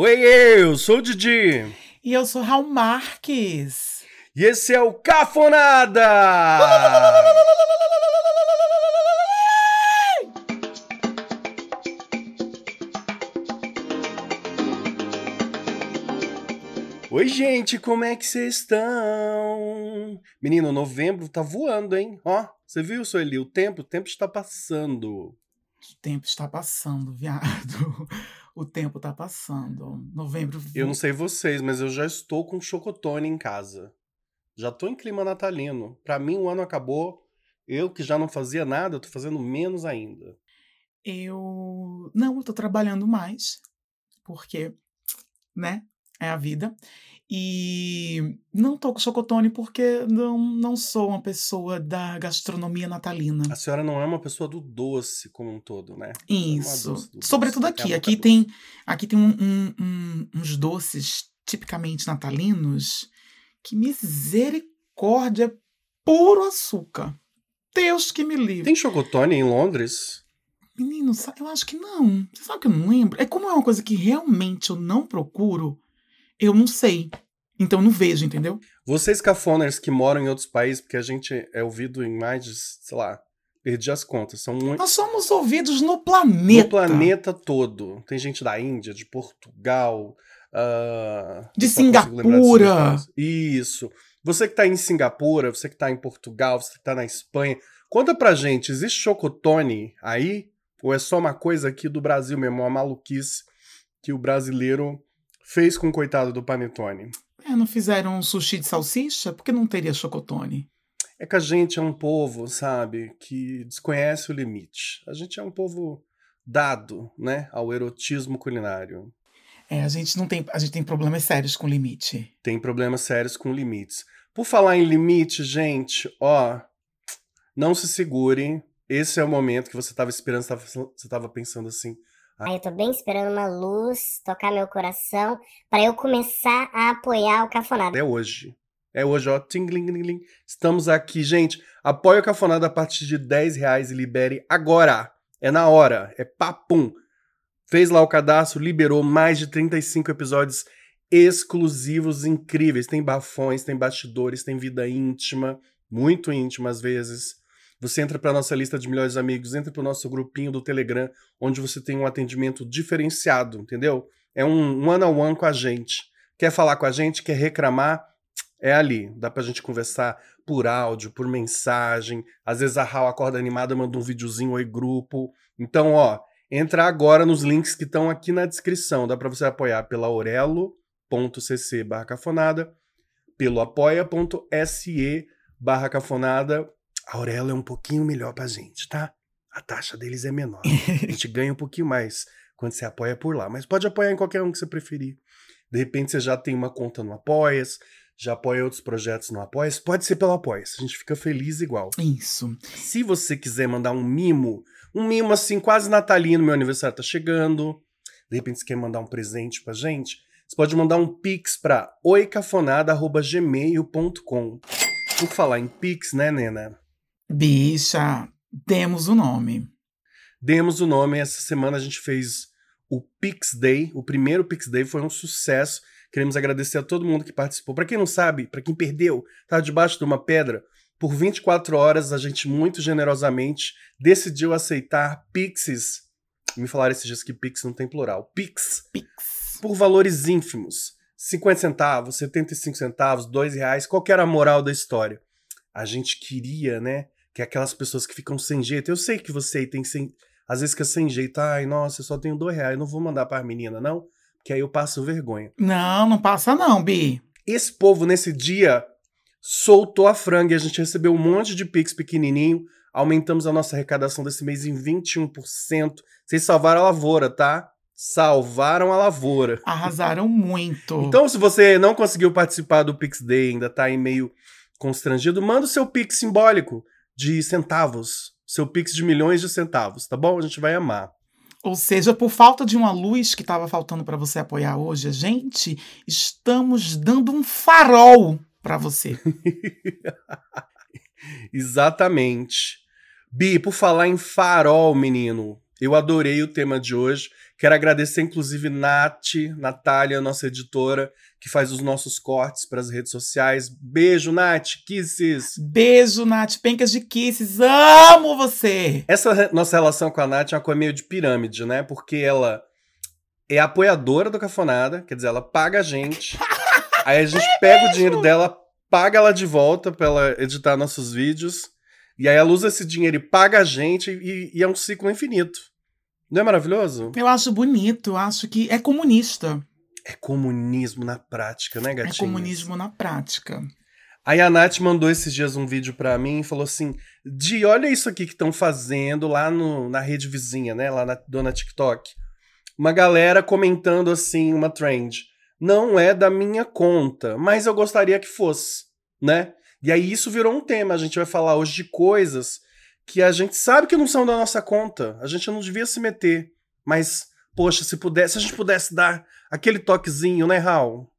Oi, eu sou o Didi. E eu sou Raul Marques. E esse é o Cafonada! Oi, gente, como é que vocês estão? Menino, novembro tá voando, hein? Ó, você viu, Sueli? O tempo, o tempo está passando. O tempo está passando, viado. O tempo está passando. Novembro. Eu não sei vocês, mas eu já estou com chocotone em casa. Já tô em clima natalino. Pra mim, o ano acabou. Eu que já não fazia nada, tô fazendo menos ainda. Eu. Não, eu tô trabalhando mais. Porque, né? É a vida. E não tô com chocotone porque não, não sou uma pessoa da gastronomia natalina. A senhora não é uma pessoa do doce como um todo, né? Isso. É Sobretudo aqui. Aqui tem, aqui tem um, um, um, uns doces tipicamente natalinos que misericórdia, puro açúcar. Deus que me livre. Tem chocotone em Londres? Menino, eu acho que não. Você sabe que eu não lembro? É como é uma coisa que realmente eu não procuro eu não sei. Então não vejo, entendeu? Vocês cafoners que moram em outros países, porque a gente é ouvido em mais de, sei lá, perdi as contas. São muito... Nós somos ouvidos no planeta. No planeta todo. Tem gente da Índia, de Portugal, uh... de Singapura. Isso. Você que tá em Singapura, você que tá em Portugal, você que tá na Espanha, conta pra gente, existe chocotone aí? Ou é só uma coisa aqui do Brasil mesmo, uma maluquice que o brasileiro fez com o coitado do Panetone? É, não fizeram um sushi de salsicha? Por que não teria chocotone? É que a gente é um povo, sabe, que desconhece o limite. A gente é um povo dado, né, ao erotismo culinário. É, a gente não tem, a gente tem problemas sérios com limite. Tem problemas sérios com limites. Por falar em limite, gente, ó, não se segurem. Esse é o momento que você estava esperando, você estava pensando assim, Aí eu tô bem esperando uma luz tocar meu coração para eu começar a apoiar o Cafonada. É hoje. É hoje, ó. Tingling, Estamos aqui, gente. Apoie o Cafonada a partir de 10 reais e libere agora. É na hora. É papum. Fez lá o cadastro, liberou mais de 35 episódios exclusivos incríveis. Tem bafões, tem bastidores, tem vida íntima, muito íntima às vezes. Você entra para nossa lista de melhores amigos, entra para o nosso grupinho do Telegram, onde você tem um atendimento diferenciado, entendeu? É um one-on-one com a gente. Quer falar com a gente, quer reclamar, é ali. Dá pra gente conversar por áudio, por mensagem. Às vezes a Raul acorda animada, manda um videozinho oi grupo. Então, ó, entra agora nos links que estão aqui na descrição. Dá para você apoiar pela orelo.cc barra cafonada, pelo apoia.se barra cafonada a Aurelo é um pouquinho melhor pra gente, tá? A taxa deles é menor. A gente ganha um pouquinho mais quando você apoia por lá. Mas pode apoiar em qualquer um que você preferir. De repente você já tem uma conta no Apoias, já apoia outros projetos no Apoias. Pode ser pelo Apoias. A gente fica feliz igual. Isso. Se você quiser mandar um mimo, um mimo assim, quase natalino, meu aniversário tá chegando. De repente você quer mandar um presente pra gente, você pode mandar um pix pra oicafonada.gmail.com. Por falar em pix, né, Nena? Bicha, demos o nome. Demos o nome. Essa semana a gente fez o Pix Day. O primeiro Pix Day foi um sucesso. Queremos agradecer a todo mundo que participou. Para quem não sabe, para quem perdeu, estava debaixo de uma pedra. Por 24 horas, a gente muito generosamente decidiu aceitar Pixes. Me falaram esses dias que Pix não tem plural. Pix. Pix. Por valores ínfimos. 50 centavos, 75 centavos, 2 reais, qual era a moral da história? A gente queria, né, que é aquelas pessoas que ficam sem jeito. Eu sei que você tem sem. Às vezes fica sem jeito. Ai, nossa, eu só tenho dois reais. Não vou mandar para a menina, não. Que aí eu passo vergonha. Não, não passa, não, Bi. Esse povo, nesse dia, soltou a franga e a gente recebeu um monte de pix pequenininho. Aumentamos a nossa arrecadação desse mês em 21%. Vocês salvaram a lavoura, tá? Salvaram a lavoura. Arrasaram muito. Então, se você não conseguiu participar do Pix Day, ainda tá em meio constrangido, manda o seu Pix simbólico de centavos, seu Pix de milhões de centavos, tá bom? A gente vai amar. Ou seja, por falta de uma luz que estava faltando para você apoiar hoje, a gente estamos dando um farol para você. Exatamente. Bi, por falar em farol, menino, Eu adorei o tema de hoje. Quero agradecer, inclusive, Nath, Natália, nossa editora, que faz os nossos cortes para as redes sociais. Beijo, Nath, kisses. Beijo, Nath, pencas de kisses. Amo você! Essa nossa relação com a Nath é uma coisa meio de pirâmide, né? Porque ela é apoiadora do Cafonada, quer dizer, ela paga a gente. aí a gente pega o dinheiro dela, paga ela de volta pra ela editar nossos vídeos. E aí ela usa esse dinheiro e paga a gente e, e é um ciclo infinito. Não é maravilhoso? Eu acho bonito, acho que é comunista. É comunismo na prática, né, gatinho? É comunismo na prática. Aí a Nath mandou esses dias um vídeo pra mim e falou assim: Di, olha isso aqui que estão fazendo lá no, na rede vizinha, né? Lá na dona TikTok. Uma galera comentando assim, uma trend. Não é da minha conta, mas eu gostaria que fosse, né? E aí isso virou um tema. A gente vai falar hoje de coisas que a gente sabe que não são da nossa conta. A gente não devia se meter. Mas, poxa, se pudesse, se a gente pudesse dar aquele toquezinho, né, Raul?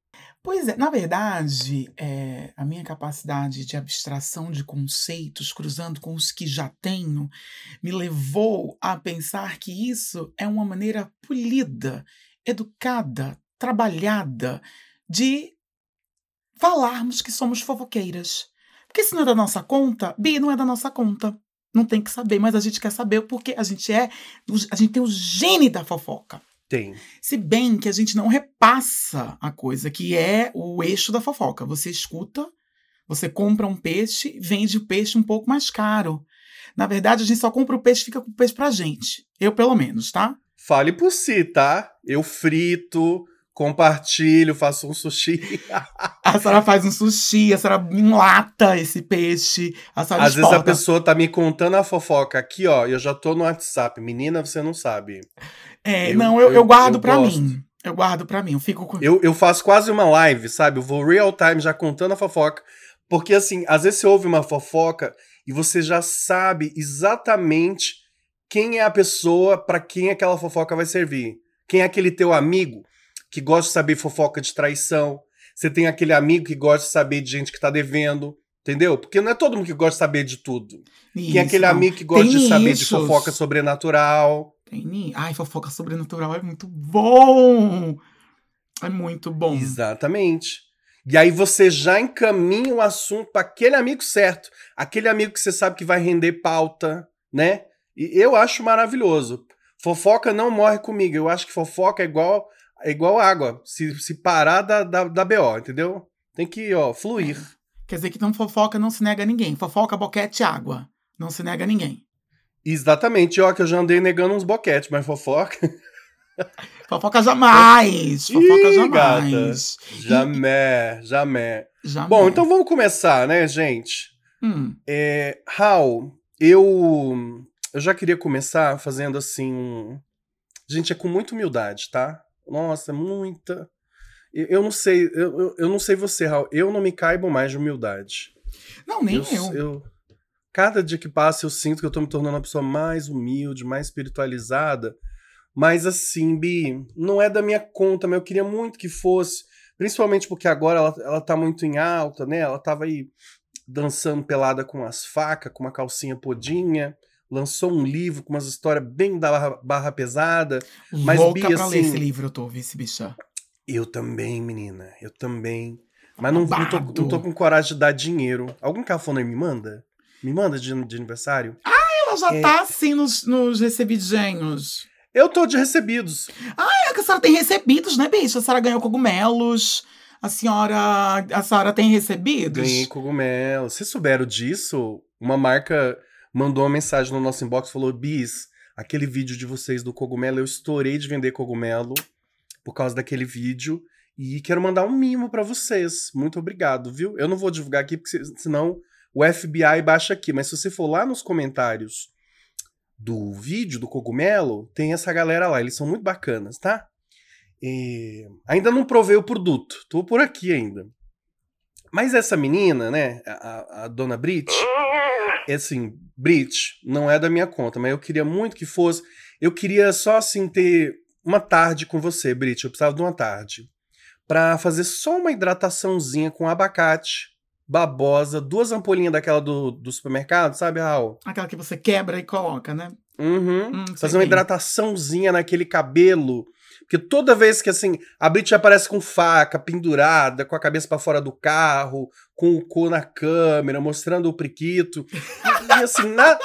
Pois é, na verdade, é, a minha capacidade de abstração de conceitos, cruzando com os que já tenho, me levou a pensar que isso é uma maneira polida, educada, trabalhada de falarmos que somos fofoqueiras. Porque se não é da nossa conta, Bi, não é da nossa conta. Não tem que saber, mas a gente quer saber porque a gente é. A gente tem o gene da fofoca. Tem. Se bem que a gente não repassa a coisa que é o eixo da fofoca. Você escuta, você compra um peixe, vende o peixe um pouco mais caro. Na verdade, a gente só compra o peixe e fica com o peixe pra gente. Eu, pelo menos, tá? Fale por si, tá? Eu frito, compartilho, faço um sushi. A senhora faz um sushi, a senhora enlata esse peixe, a senhora Às vezes a exporta. pessoa tá me contando a fofoca aqui, ó, e eu já tô no WhatsApp. Menina, você não sabe. É, eu- não, eu, eu- eu guardo eu pra gosto. mim. Eu guardo pra mim. Eu fico com. Eu, eu faço quase uma live, sabe? Eu vou real time já contando a fofoca. Porque, assim, às vezes você ouve uma fofoca e você já sabe exatamente quem é a pessoa pra quem aquela fofoca vai servir. Quem é aquele teu amigo que gosta de saber fofoca de traição. Você tem aquele amigo que gosta de saber de gente que tá devendo. Entendeu? Porque não é todo mundo que gosta de saber de tudo. Tem Isso, aquele não. amigo que gosta Tem de saber de nichos. fofoca sobrenatural. Tem Ai, fofoca sobrenatural é muito bom! É muito bom. Exatamente. E aí você já encaminha o assunto para aquele amigo certo, aquele amigo que você sabe que vai render pauta, né? E eu acho maravilhoso. Fofoca não morre comigo. Eu acho que fofoca é igual é igual água. Se, se parar da, da, da BO, entendeu? Tem que, ó, fluir. Quer dizer que não fofoca não se nega a ninguém. Fofoca, boquete, água. Não se nega a ninguém. Exatamente. Ó, que eu já andei negando uns boquetes, mas fofoca. Fofoca jamais! Fofoca Ih, jamais! Jamais, jamais. Jamais. Bom, então vamos começar, né, gente? Hum, É, Raul, eu, eu já queria começar fazendo assim. Gente, é com muita humildade, tá? Nossa, muita. Eu, eu não sei, eu, eu, eu não sei você, Raul. Eu não me caibo mais de humildade. Não, nem eu. eu. Cada dia que passa, eu sinto que eu tô me tornando uma pessoa mais humilde, mais espiritualizada. Mas assim, Bi, não é da minha conta, mas eu queria muito que fosse. Principalmente porque agora ela, ela tá muito em alta, né? Ela tava aí dançando pelada com as facas, com uma calcinha podinha. Lançou um livro com umas histórias bem da barra, barra pesada. mas, Louca Bi, pra ler assim- esse livro, eu tô, vice bicha. Eu também, menina. Eu também. Mas não, não, tô, não tô com coragem de dar dinheiro. Algum cafona me manda? Me manda de, de aniversário? Ela já É. tá assim nos, nos recebidinhos. Eu tô de recebidos. É que a senhora tem recebidos, né, bicha? A senhora ganhou cogumelos. A senhora. A senhora tem recebidos? Ganhei cogumelo. Vocês souberam disso? Uma marca mandou uma mensagem no nosso inbox falou: Bis, aquele vídeo de vocês do cogumelo, eu estourei de vender cogumelo por causa daquele vídeo. E quero mandar um mimo pra vocês. Muito obrigado, viu? Eu não vou divulgar aqui, porque se- senão o FBI baixa aqui. Mas se você for lá nos comentários do vídeo do cogumelo, tem essa galera lá. Eles são muito bacanas, tá? E ainda não provei o produto. Tô por aqui ainda. Mas essa menina, né, a- a dona Brit, é assim, Brit, não é da minha conta, mas eu queria muito que fosse. Eu queria só, assim, ter uma tarde com você, Brit. Eu precisava de uma tarde. Pra fazer só uma hidrataçãozinha com abacate, babosa, duas ampolinhas daquela do, do supermercado, sabe, Raul? Aquela que você quebra e coloca, né? Uhum. Hum, Fazer uma bem. hidrataçãozinha naquele cabelo. Porque toda vez que, assim, a Brit aparece com faca, pendurada, com a cabeça pra fora do carro, com o cu na câmera, mostrando o priquito. E, e, assim, na-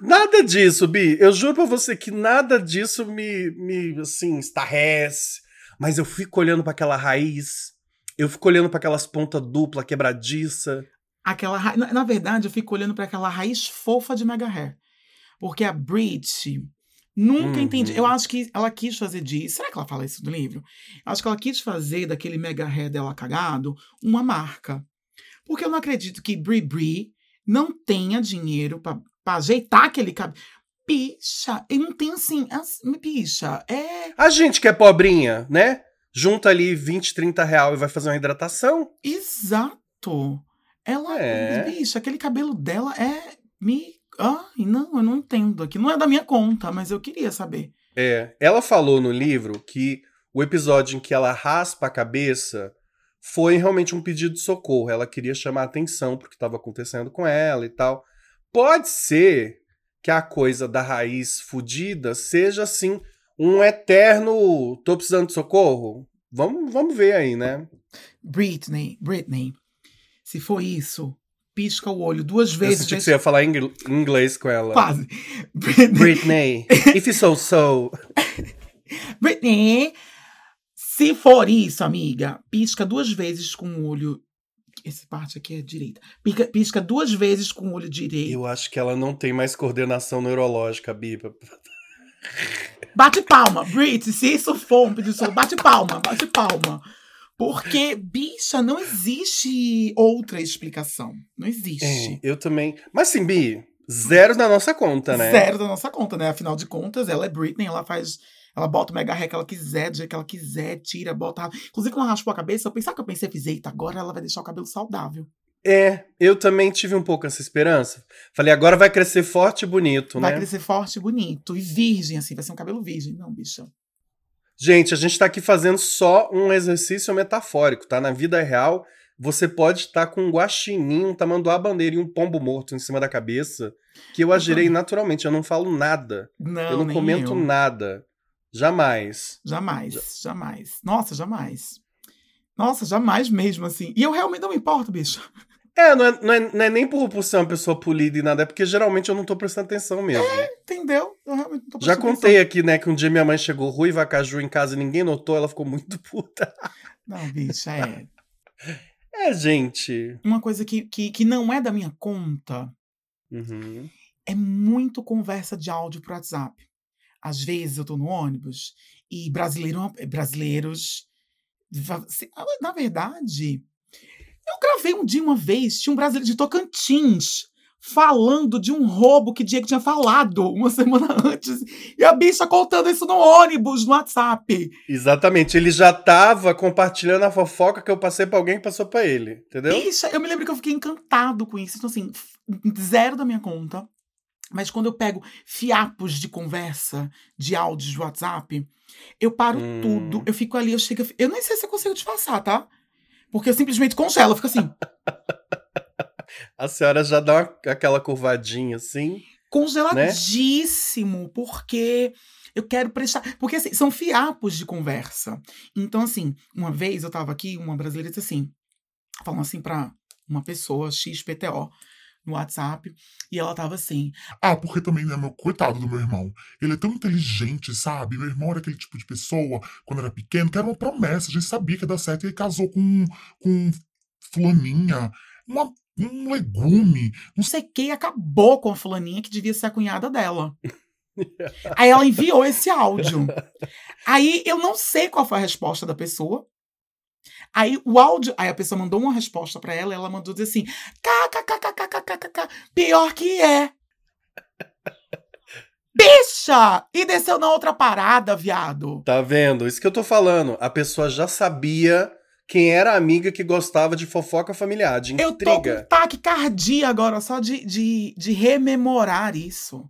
nada disso, Bi. Eu juro pra você que nada disso me, me assim, estarrece. Mas eu fico olhando pra aquela raiz. Eu fico olhando pra aquelas pontas dupla, quebradiça. Aquela ra... na, na verdade, eu fico olhando para aquela raiz fofa de Mega Hair. Porque a Brit nunca Uhum. entendi. Eu acho que ela quis fazer disso. Será que ela fala isso no livro? Eu acho que ela quis fazer daquele Mega Hair dela cagado uma marca. Porque eu não acredito que Bri Bri não tenha dinheiro pra pra ajeitar aquele cabelo. Bicha, ele não tem assim. as- Bicha, é. A gente que é pobrinha, né? Junta ali 20, 30 real e vai fazer uma hidratação. Exato. Ela, É. bicho, aquele cabelo dela é me. Ai, não, eu não entendo aqui. Não é da minha conta, mas eu queria saber. É, ela falou no livro que o episódio em que ela raspa a cabeça foi realmente um pedido de socorro. Ela queria chamar atenção pro que estava acontecendo com ela e tal. Pode ser que a coisa da raiz fudida seja assim um eterno tô precisando de socorro. Vamos, vamos ver aí, né? Britney, Britney, se for isso, pisca o olho duas Eu vezes. senti que você ia falar ingl- inglês com ela. Quase. Britney, if you so so. Britney, se for isso, amiga, pisca duas vezes com o olho. Essa parte aqui é direita. Pisca, pisca duas vezes com o olho direito. Eu acho que ela não tem mais coordenação neurológica, Biba. Bate palma, Brit, se isso for um pedido bate palma, bate palma. Porque, bicha, não existe outra explicação. Não É, existe. eu também. Mas sim, Bi, zero na nossa conta, né? Zero da nossa conta, né? Afinal de contas, ela é Britney, ela faz. Ela bota o mega hair que ela quiser, do jeito que ela quiser, tira, bota. Inclusive, quando ela raspou a cabeça, eu pensava que eu pensei, fiz, eita, agora ela vai deixar o cabelo saudável. É, eu também tive um pouco essa esperança. Falei, agora vai crescer forte e bonito, Vai né? crescer forte, bonito e virgem, assim, vai ser um cabelo virgem. Não, bicha. Gente, a gente tá aqui fazendo só um exercício metafórico, tá? Na vida real, você pode estar com um guaxinim, um tamanduá bandeira e um pombo morto em cima da cabeça, que eu agirei naturalmente, eu não falo nada. Não, eu não comento eu. nada. Jamais. Jamais, jamais. Nossa, jamais. Nossa, jamais mesmo, assim. E eu realmente não me importo, bicho. É, não é, não é, não é nem por, por ser uma pessoa polida e nada, é porque geralmente eu não tô prestando atenção mesmo. Entendeu? Eu realmente não tô Já prestando contei aqui, né, que um dia minha mãe chegou ruiva caju em casa e ninguém notou, ela ficou muito puta. atenção. Não, bicho, é. É, gente. Uma coisa que, que, que não é da minha conta Uhum. é muito conversa de áudio pro WhatsApp. Às vezes eu tô no ônibus e brasileiro, brasileiros. Na verdade, eu gravei um dia uma vez, tinha um brasileiro de Tocantins falando de um roubo que Diego tinha falado uma semana antes. E a bicha contando isso no ônibus, no WhatsApp. Exatamente, ele já tava compartilhando a fofoca que eu passei pra alguém que passou pra ele, entendeu? Bicha, eu me lembro que eu fiquei encantado com isso. Então, assim, zero da minha conta. Mas quando eu pego fiapos de conversa, de áudios de WhatsApp, eu paro Hum. tudo. Eu fico ali, eu chego. Eu nem sei se eu consigo disfarçar, tá? Porque eu simplesmente congelo, eu fico assim, A senhora já dá uma- aquela curvadinha assim. congeladíssimo, porque eu quero prestar. Porque assim, são fiapos de conversa. Então, assim, uma vez eu tava aqui, uma brasileira disse assim, falando assim pra uma pessoa, XPTO, no WhatsApp, e ela tava assim. Ah, porque também, né, meu coitado do meu irmão. Ele é tão inteligente, sabe? Meu irmão era aquele tipo de pessoa, quando era pequeno, que era uma promessa. A gente sabia que ia dar certo. E ele casou com, com fulaninha, uma, um legume. não sei quem acabou com a fulaninha que devia ser a cunhada dela. Aí ela enviou esse áudio. Aí eu não sei qual foi a resposta da pessoa. Aí o áudio, aí a pessoa mandou uma resposta pra ela, e ela mandou dizer assim: kkkk. Pior que é. Bicha! E desceu na outra parada, viado. Tá vendo? Isso que eu tô falando. A pessoa já sabia quem era a amiga que gostava de fofoca familiar, de intriga. Eu tô com taquicardia agora, só de, de, de rememorar isso.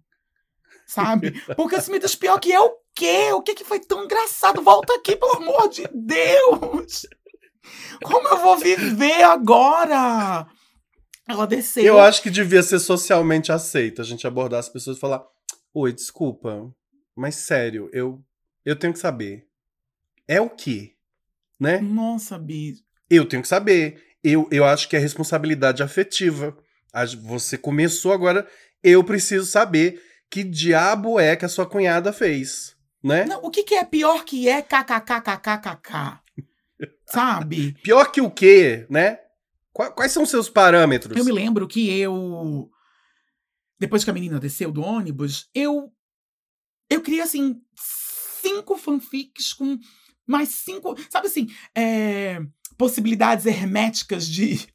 Sabe? Porque se me diz pior que é o quê? O que, que foi tão engraçado? Volta aqui, pelo amor de Deus! Como eu vou viver agora? Ela desceu. Eu acho que devia ser socialmente aceito a gente abordar as pessoas e falar: Oi, desculpa, mas sério, eu, eu tenho que saber. É o quê? Né? Nossa, Bi. Eu tenho que saber. Eu, eu acho que é responsabilidade afetiva. Você começou agora, eu preciso saber que diabo é que a sua cunhada fez, né? Não, o que, que é pior que é kkkkkkk? Sabe? Pior que o quê, né? Qua- Quais são os seus parâmetros? Eu me lembro que eu. Depois que a menina desceu do ônibus, eu. Eu criei, assim, cinco fanfics com mais cinco. Sabe assim? é, possibilidades herméticas de.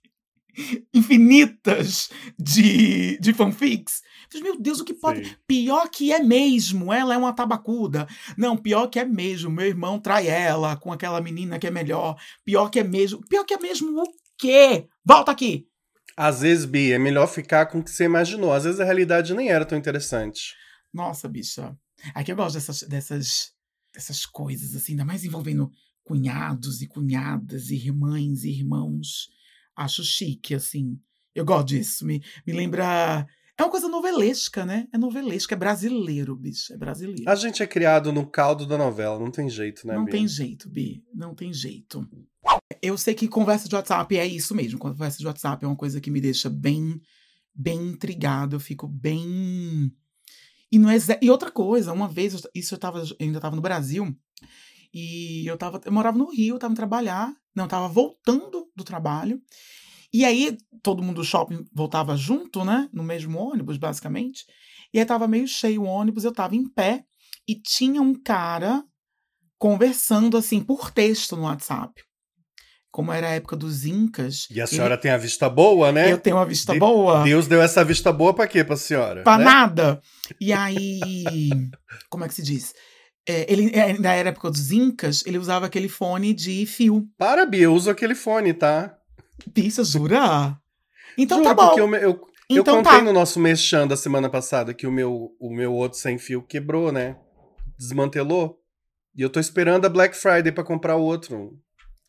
infinitas de, de fanfics. Eu falei, Meu Deus, o que pode. Sei. Pior que é mesmo, ela é uma tabacuda. Não, pior que é mesmo, meu irmão trai ela com aquela menina que é melhor. Pior que é mesmo. Pior que é mesmo o quê? Volta aqui! Às vezes, Bi, é melhor ficar com o que você imaginou. Às vezes a realidade nem era tão interessante. Nossa, bicha. Aqui eu gosto dessas, dessas, dessas coisas, assim, ainda mais envolvendo cunhados e cunhadas, irmãs e irmãos. Acho chique, assim. Eu gosto disso. Me, me lembra. É uma coisa novelesca, né? É novelesca, é brasileiro, bicho. É brasileiro. A gente é criado no caldo da novela, não tem jeito, né, Não Bi? tem jeito, Bi. Não tem jeito. Eu sei que conversa de WhatsApp é isso mesmo. Conversa de WhatsApp é uma coisa que me deixa bem, bem intrigado. Eu fico bem. E, não é e outra coisa, uma vez, isso eu, tava, eu ainda estava no Brasil, e eu, tava, eu morava no Rio, eu tava indo trabalhar. Não, eu tava voltando do trabalho. E aí, todo mundo do shopping voltava junto, né? No mesmo ônibus, basicamente. E aí tava meio cheio o ônibus, eu tava em pé, e tinha um cara conversando assim por texto no WhatsApp. Como era a época dos Incas. E a senhora tem a vista boa, né? Eu tenho uma vista De- boa. Deus deu essa vista boa pra quê, pra senhora? Pra né? nada. E aí. como é que se diz? É, ele, é, na época dos Incas, ele usava aquele fone de fio. Para, Bi, eu uso aquele fone, tá? Pisa, jura? Então Juro, tá bom. porque eu, eu, eu então contei tá. no nosso mexão da semana passada que o meu, o meu outro sem fio quebrou, né? Desmantelou. E eu tô esperando a Black Friday pra comprar o outro.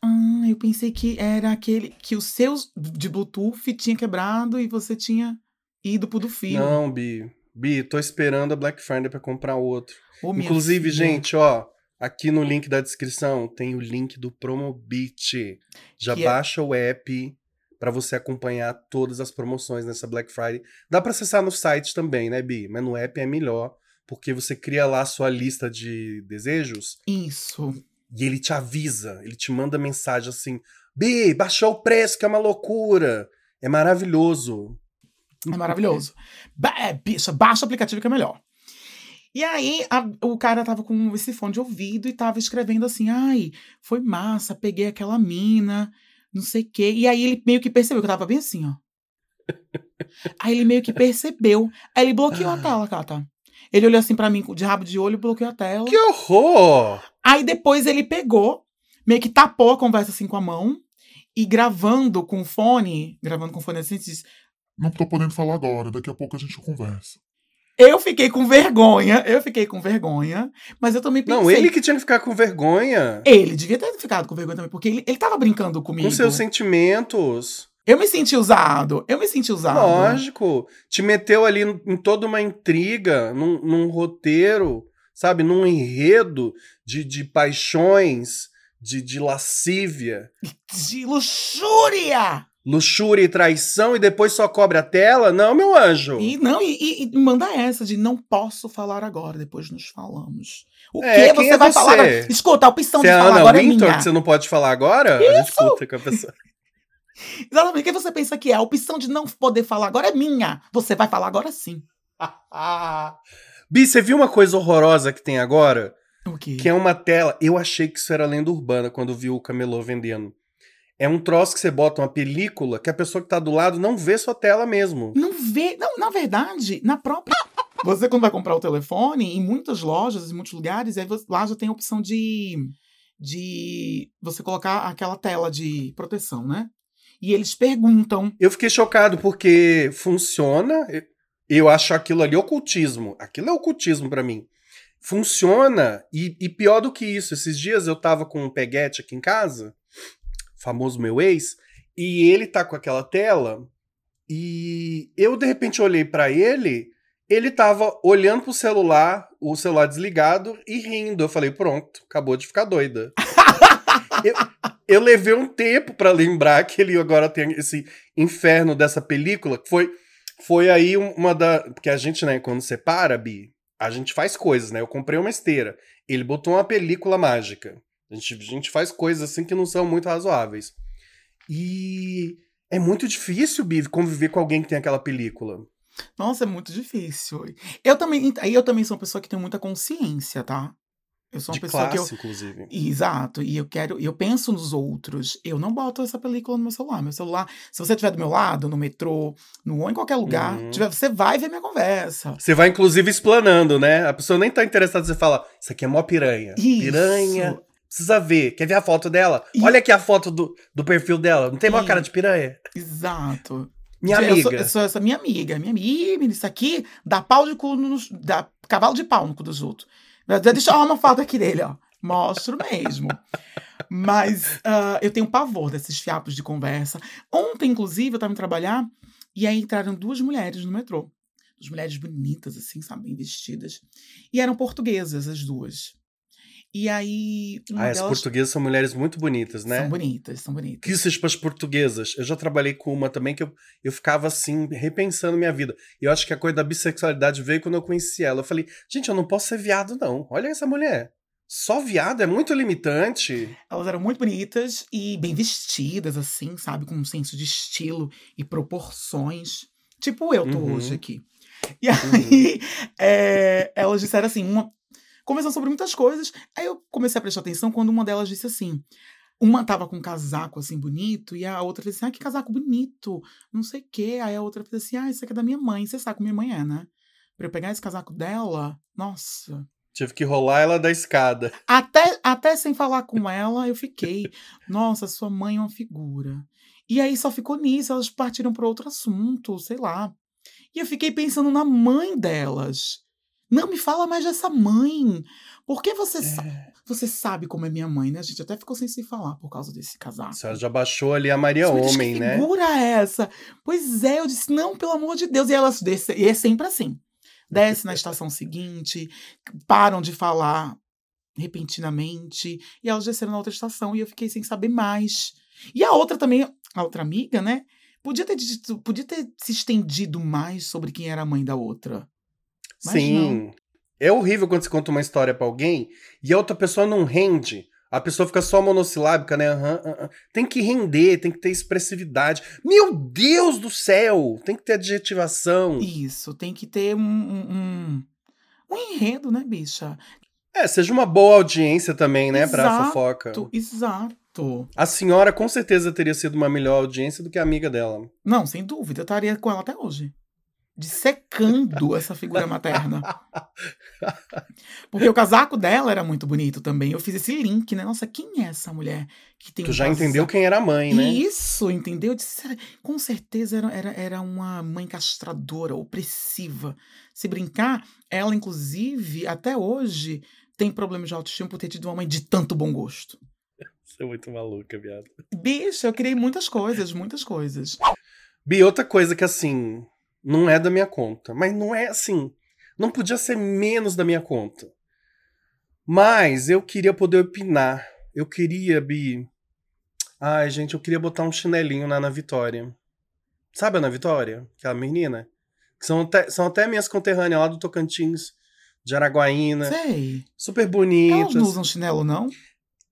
Ah, eu pensei que era aquele. Que os seus de Bluetooth tinha quebrado e você tinha ido pro do fio. Não, Bi. Bi, tô esperando a Black Friday pra comprar outro. Ô, Inclusive, gente, ó, aqui no link da descrição tem o link do Promobit. Já Que é- baixa o app pra você acompanhar todas as promoções nessa Black Friday. Dá pra acessar no site também, né, Bi? Mas no app é melhor, porque você cria lá a sua lista de desejos Isso. E ele te avisa, ele te manda mensagem assim: Bi, baixou o preço, que é uma loucura. É maravilhoso. É maravilhoso. Ba é, baixa o aplicativo que é melhor. E aí, a- o cara tava com esse fone de ouvido e tava escrevendo assim: ai, foi massa, peguei aquela mina, não sei o quê. E aí ele meio que percebeu que eu tava bem assim, ó. Aí ele meio que percebeu. Aí ele bloqueou a tela, Cata. Ele olhou assim pra mim de rabo de olho e bloqueou a tela. Que horror! Aí depois ele pegou, meio que tapou a conversa assim com a mão e gravando com o fone, gravando com o fone assim, disse, Não tô podendo falar agora, daqui a pouco a gente conversa. Eu fiquei com vergonha, eu fiquei com vergonha, mas eu também pensei. Não, ele que tinha que ficar com vergonha. Ele devia ter ficado com vergonha também, porque ele, ele tava brincando comigo. Com seus sentimentos. Eu me senti usado, eu me senti usado. Lógico. Te meteu ali em toda uma intriga, num, num roteiro, sabe? Num enredo de, de paixões, de, de lascívia, De luxúria! luxúria e traição, e depois só cobre a tela? Não, meu anjo. E não, e, e- e manda essa de não posso falar agora, depois nos falamos. O É, que você é vai você? falar? Escuta, a opção Você de é falar Ana agora é Winter, minha. que você não pode falar agora? A gente Isso! puta com a pessoa. Exatamente, o que você pensa que é? A opção de não poder falar agora é minha. Você vai falar agora sim. Bi, você viu uma coisa horrorosa que tem agora? O quê? Que é uma tela. Eu achei que isso era lenda urbana quando vi o camelô vendendo. É um troço que você bota uma película que a pessoa que tá do lado não vê sua tela mesmo. Não vê. Não, na verdade, na própria. Você, quando vai comprar o telefone, em muitas lojas, em muitos lugares, aí você- lá já tem a opção de. de você colocar aquela tela de proteção, né? E eles perguntam. Eu fiquei chocado porque funciona. eu- acho aquilo ali ocultismo. Aquilo é ocultismo pra mim. Funciona e, e pior do que isso. Esses dias eu tava com um peguete aqui em casa, famoso meu ex, e ele tá com aquela tela e eu de repente olhei pra ele Ele tava olhando pro celular, o celular desligado e rindo. Eu falei, pronto, acabou de ficar doida. eu, eu levei um tempo pra lembrar que ele agora tem esse inferno dessa película, que foi, foi aí uma da. Porque a gente, né, quando separa, Bi, a gente faz coisas, né? Eu comprei uma esteira. Ele botou uma película mágica. A gente, a gente faz coisas assim que não são muito razoáveis. E é muito difícil, Bi, conviver com alguém que tem aquela película. Nossa, é muito difícil. Eu também, aí eu também sou uma pessoa que tem muita consciência, tá? Eu sou uma De pessoa classe, que eu inclusive. Exato, e eu quero, eu penso nos outros. Eu não boto essa película no meu celular. Meu celular, se você estiver do meu lado, no metrô, no ou em qualquer lugar, Uhum. tiver- você vai ver minha conversa. Você vai, inclusive, explanando, né? A pessoa nem tá interessada, você fala, isso aqui é mó piranha. Isso. Piranha. Precisa ver. Quer ver a foto dela? E- Olha aqui a foto do, do perfil dela. Não tem mó E- cara de piranha? Exato. Minha eu amiga. Sou, eu sou essa minha amiga. Minha amiga, isso aqui dá pau de cu no, dá cavalo de pau no cu dos outros. Deixa eu arrumar uma foto aqui dele, ó. Mostro mesmo. Mas ah, eu tenho pavor desses fiapos de conversa. Ontem, inclusive, eu tava indo trabalhar e aí entraram duas mulheres no metrô. Duas mulheres bonitas, assim, sabe, bem vestidas. E eram portuguesas, as duas. E aí, Ah, as delas... portuguesas são mulheres muito bonitas, né? São bonitas, são bonitas. Que isso para as portuguesas. Eu já trabalhei com uma também que eu, eu ficava assim, repensando minha vida. E eu acho que a coisa da bissexualidade veio quando eu conheci ela. Eu falei, gente, eu não posso ser viado, não. Olha essa mulher. Só viado é muito limitante. Elas eram muito bonitas e bem vestidas, assim, sabe? Com um senso de estilo e proporções. Tipo eu tô Uhum. hoje aqui. E aí, é, elas disseram assim, uma, conversando sobre muitas coisas. Aí eu comecei a prestar atenção quando uma delas disse assim. Uma tava com um casaco assim bonito e a outra fez assim: ah, que casaco bonito, não sei o quê. Aí a outra fez assim: ah, isso aqui é da minha mãe. Você sabe como minha mãe é, né? Pra eu pegar esse casaco dela, nossa. Tive que rolar ela da escada. Até, até sem falar com ela, eu fiquei. Nossa, sua mãe é uma figura. E aí só ficou nisso, elas partiram para outro assunto, sei lá. E eu fiquei pensando na mãe delas. Não me fala mais dessa mãe. Porque você, sa- você sabe como é minha mãe, né? A gente até ficou sem se falar por causa desse casaco. A senhora já baixou ali a Maria diz, Homem, que né? figura é essa? Pois é, eu disse, não, pelo amor de Deus. E elas descem, e é sempre assim. Desce na estação seguinte, param de falar repentinamente, e elas desceram na outra estação, e eu fiquei sem saber mais. E a outra também, a outra amiga, né? Podia ter, dito- podia ter se estendido mais sobre quem era a mãe da outra. Mas Sim. É horrível quando você conta uma história pra alguém e a outra pessoa não rende. A pessoa fica só monossilábica, né? Aham, aham. Tem que render, tem que ter expressividade. Meu Deus do céu! Tem que ter adjetivação. Isso, tem que ter um, um, um, enredo, né, bicha? É, seja uma boa audiência também, né, pra Exato. fofoca. Tu- Exato. A senhora com certeza teria sido uma melhor audiência do que a amiga dela. Não, sem dúvida, eu estaria com ela até hoje. Dissecando essa figura materna. Porque o casaco dela era muito bonito também. Eu fiz esse link, né? Nossa, quem é essa mulher que tem Tu um já casaco? entendeu quem era a mãe, né? Isso, entendeu? Eu disse, "Será- com certeza era, era, era uma mãe castradora, opressiva. Se brincar, ela, inclusive, até hoje, tem problemas de autoestima por ter tido uma mãe de tanto bom gosto. Você é muito maluca, viado. Bicho, eu criei muitas coisas, muitas coisas. Bi, outra coisa que assim, não é da minha conta, mas não é assim, não podia ser menos da minha conta. Mas eu queria poder opinar. Eu queria, Bi. Ai, gente, eu queria botar um chinelinho na Ana Vitória. Sabe a Ana Vitória? Aquela menina? Que são até, são até minhas conterrâneas lá do Tocantins, de Araguaína. Sei. Super Elas bonitas. não usam chinelo, não?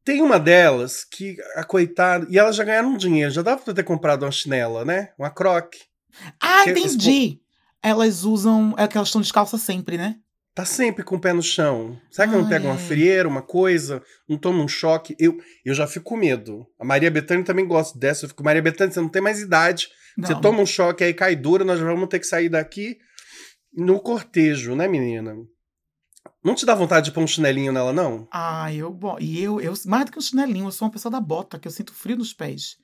Tem uma delas que a coitada. E elas já ganharam dinheiro. Já dava pra ter comprado uma chinela, né? Uma croque. Ah, Que- entendi. Elas usam. É que elas estão descalças sempre, né? Tá sempre com o pé no chão. Será que eu não Ai, pego uma ai. frieira, uma coisa? Não tomo um choque? Eu, eu já fico com medo. A Maria Bethânia também gosta dessa. Eu fico, Maria Bethânia, você não tem mais idade. Não. Você toma um choque aí, cai dura, nós vamos ter que sair daqui no cortejo, né, menina? Não te dá vontade de pôr um chinelinho nela, não? Ah, eu. Bom, e eu, eu. Mais do que um chinelinho, eu sou uma pessoa da bota, que eu sinto frio nos pés.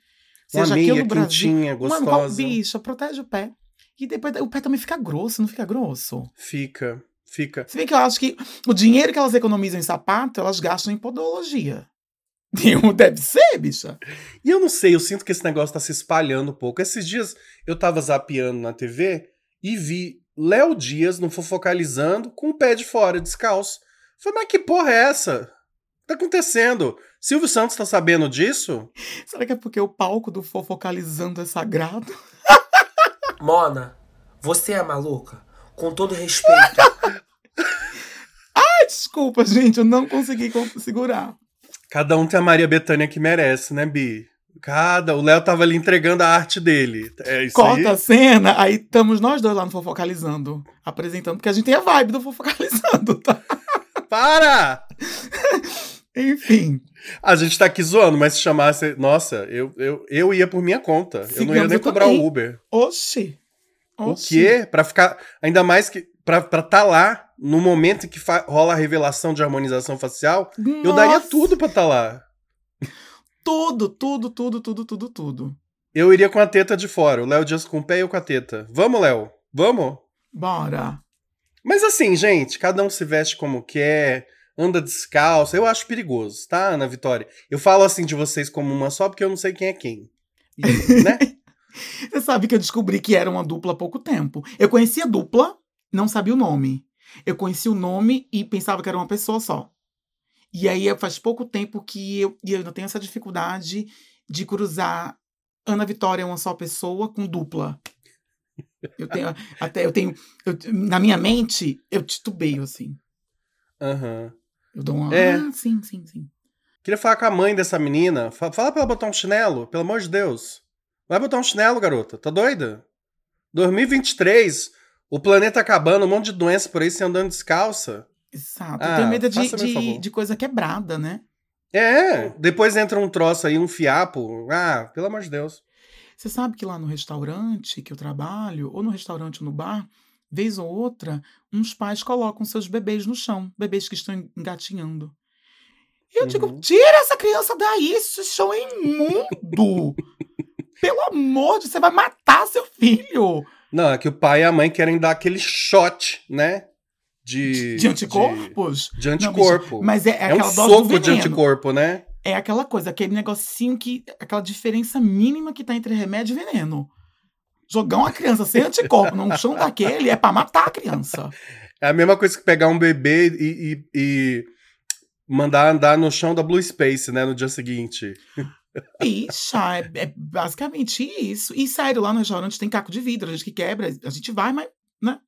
Uma Seja aqui no Brasil. quentinha, gostosa. bicha, protege o pé. E depois o pé também fica grosso, não fica grosso? Fica, fica. Se bem que eu acho que o dinheiro que elas economizam em sapato, elas gastam em podologia. Deve ser, bicha. E eu não sei, eu sinto que esse negócio tá se espalhando um pouco. Esses dias eu tava zapeando na TV e vi Léo Dias no Fofocalizando com o pé de fora, descalço. Falei, mas que porra é essa? O que tá acontecendo? Silvio Santos tá sabendo disso? Será que é porque o palco do Fofocalizando é sagrado? Mona, você é maluca? Com todo respeito. Ai, desculpa, gente, eu não consegui con- segurar. Cada um tem a Maria Bethânia que merece, né, Bi? Cada. O Léo tava ali entregando a arte dele. É isso Corta a aí. cena, aí estamos nós dois lá no Fofocalizando, apresentando, porque a gente tem a vibe do Fofocalizando, tá? Para! Enfim, A gente tá aqui zoando, mas se chamasse. Nossa, eu, eu, eu ia por minha conta. eu não ia nem cobrar o Uber. oxi. O oxi. quê? Pra ficar. Ainda mais que. Pra estar tá lá, no momento em que rola a revelação de harmonização facial, eu daria Nossa, tudo pra estar lá. Tudo, tudo, tudo, tudo, tudo, tudo. Eu iria com a teta de fora. O Léo Dias com o pé e eu com a teta. Vamos, Léo? Vamos? Bora. Mas assim, gente, cada um se veste como quer, anda descalço. Eu acho perigoso, tá, Ana Vitória? Eu falo assim de vocês como uma só porque eu não sei quem é quem. E, né? Você sabe que eu descobri que era uma dupla há pouco tempo. Eu conhecia a dupla, não sabia o nome. Eu conhecia o nome e pensava que era uma pessoa só. E aí faz pouco tempo que eu, e eu ainda tenho essa dificuldade de cruzar Ana Vitória uma só pessoa com dupla. Eu tenho até eu tenho eu- na minha mente eu titubeio assim. Aham. Eu dou uma É. ah, sim, sim, sim. Queria falar com a mãe dessa menina. Fa- Fala pra ela botar um chinelo, pelo amor de Deus. Vai botar um chinelo, garota. Tá doida? 2023, o planeta acabando, um monte de doença por aí, você andando descalça. Exato. Ah, eu tenho medo de, de, de coisa quebrada, né? É, depois entra um troço aí, um fiapo. Ah, pelo amor de Deus. Você sabe que lá no restaurante que eu trabalho, ou no restaurante ou no bar, vez ou outra, uns pais colocam seus bebês no chão, bebês que estão engatinhando. E eu Uhum. digo, tira essa criança daí, esse chão é imundo! Pelo amor de Deus, você vai matar seu filho! Não, é que o pai e a mãe querem dar aquele shot, né? De, De anticorpos? De, de anticorpo. Mas é, é é aquela um soco de anticorpo, né? É aquela coisa, aquele negocinho que. aquela diferença mínima que tá entre remédio e veneno. Jogar uma criança sem anticorpo num chão daquele é pra matar a criança. É a mesma coisa que pegar um bebê e, e- e mandar andar no chão da Blue Space, né? No dia seguinte. Bicha, é, é basicamente isso. E sério, lá no restaurante tem caco de vidro, a gente que quebra, a gente vai, mas, né?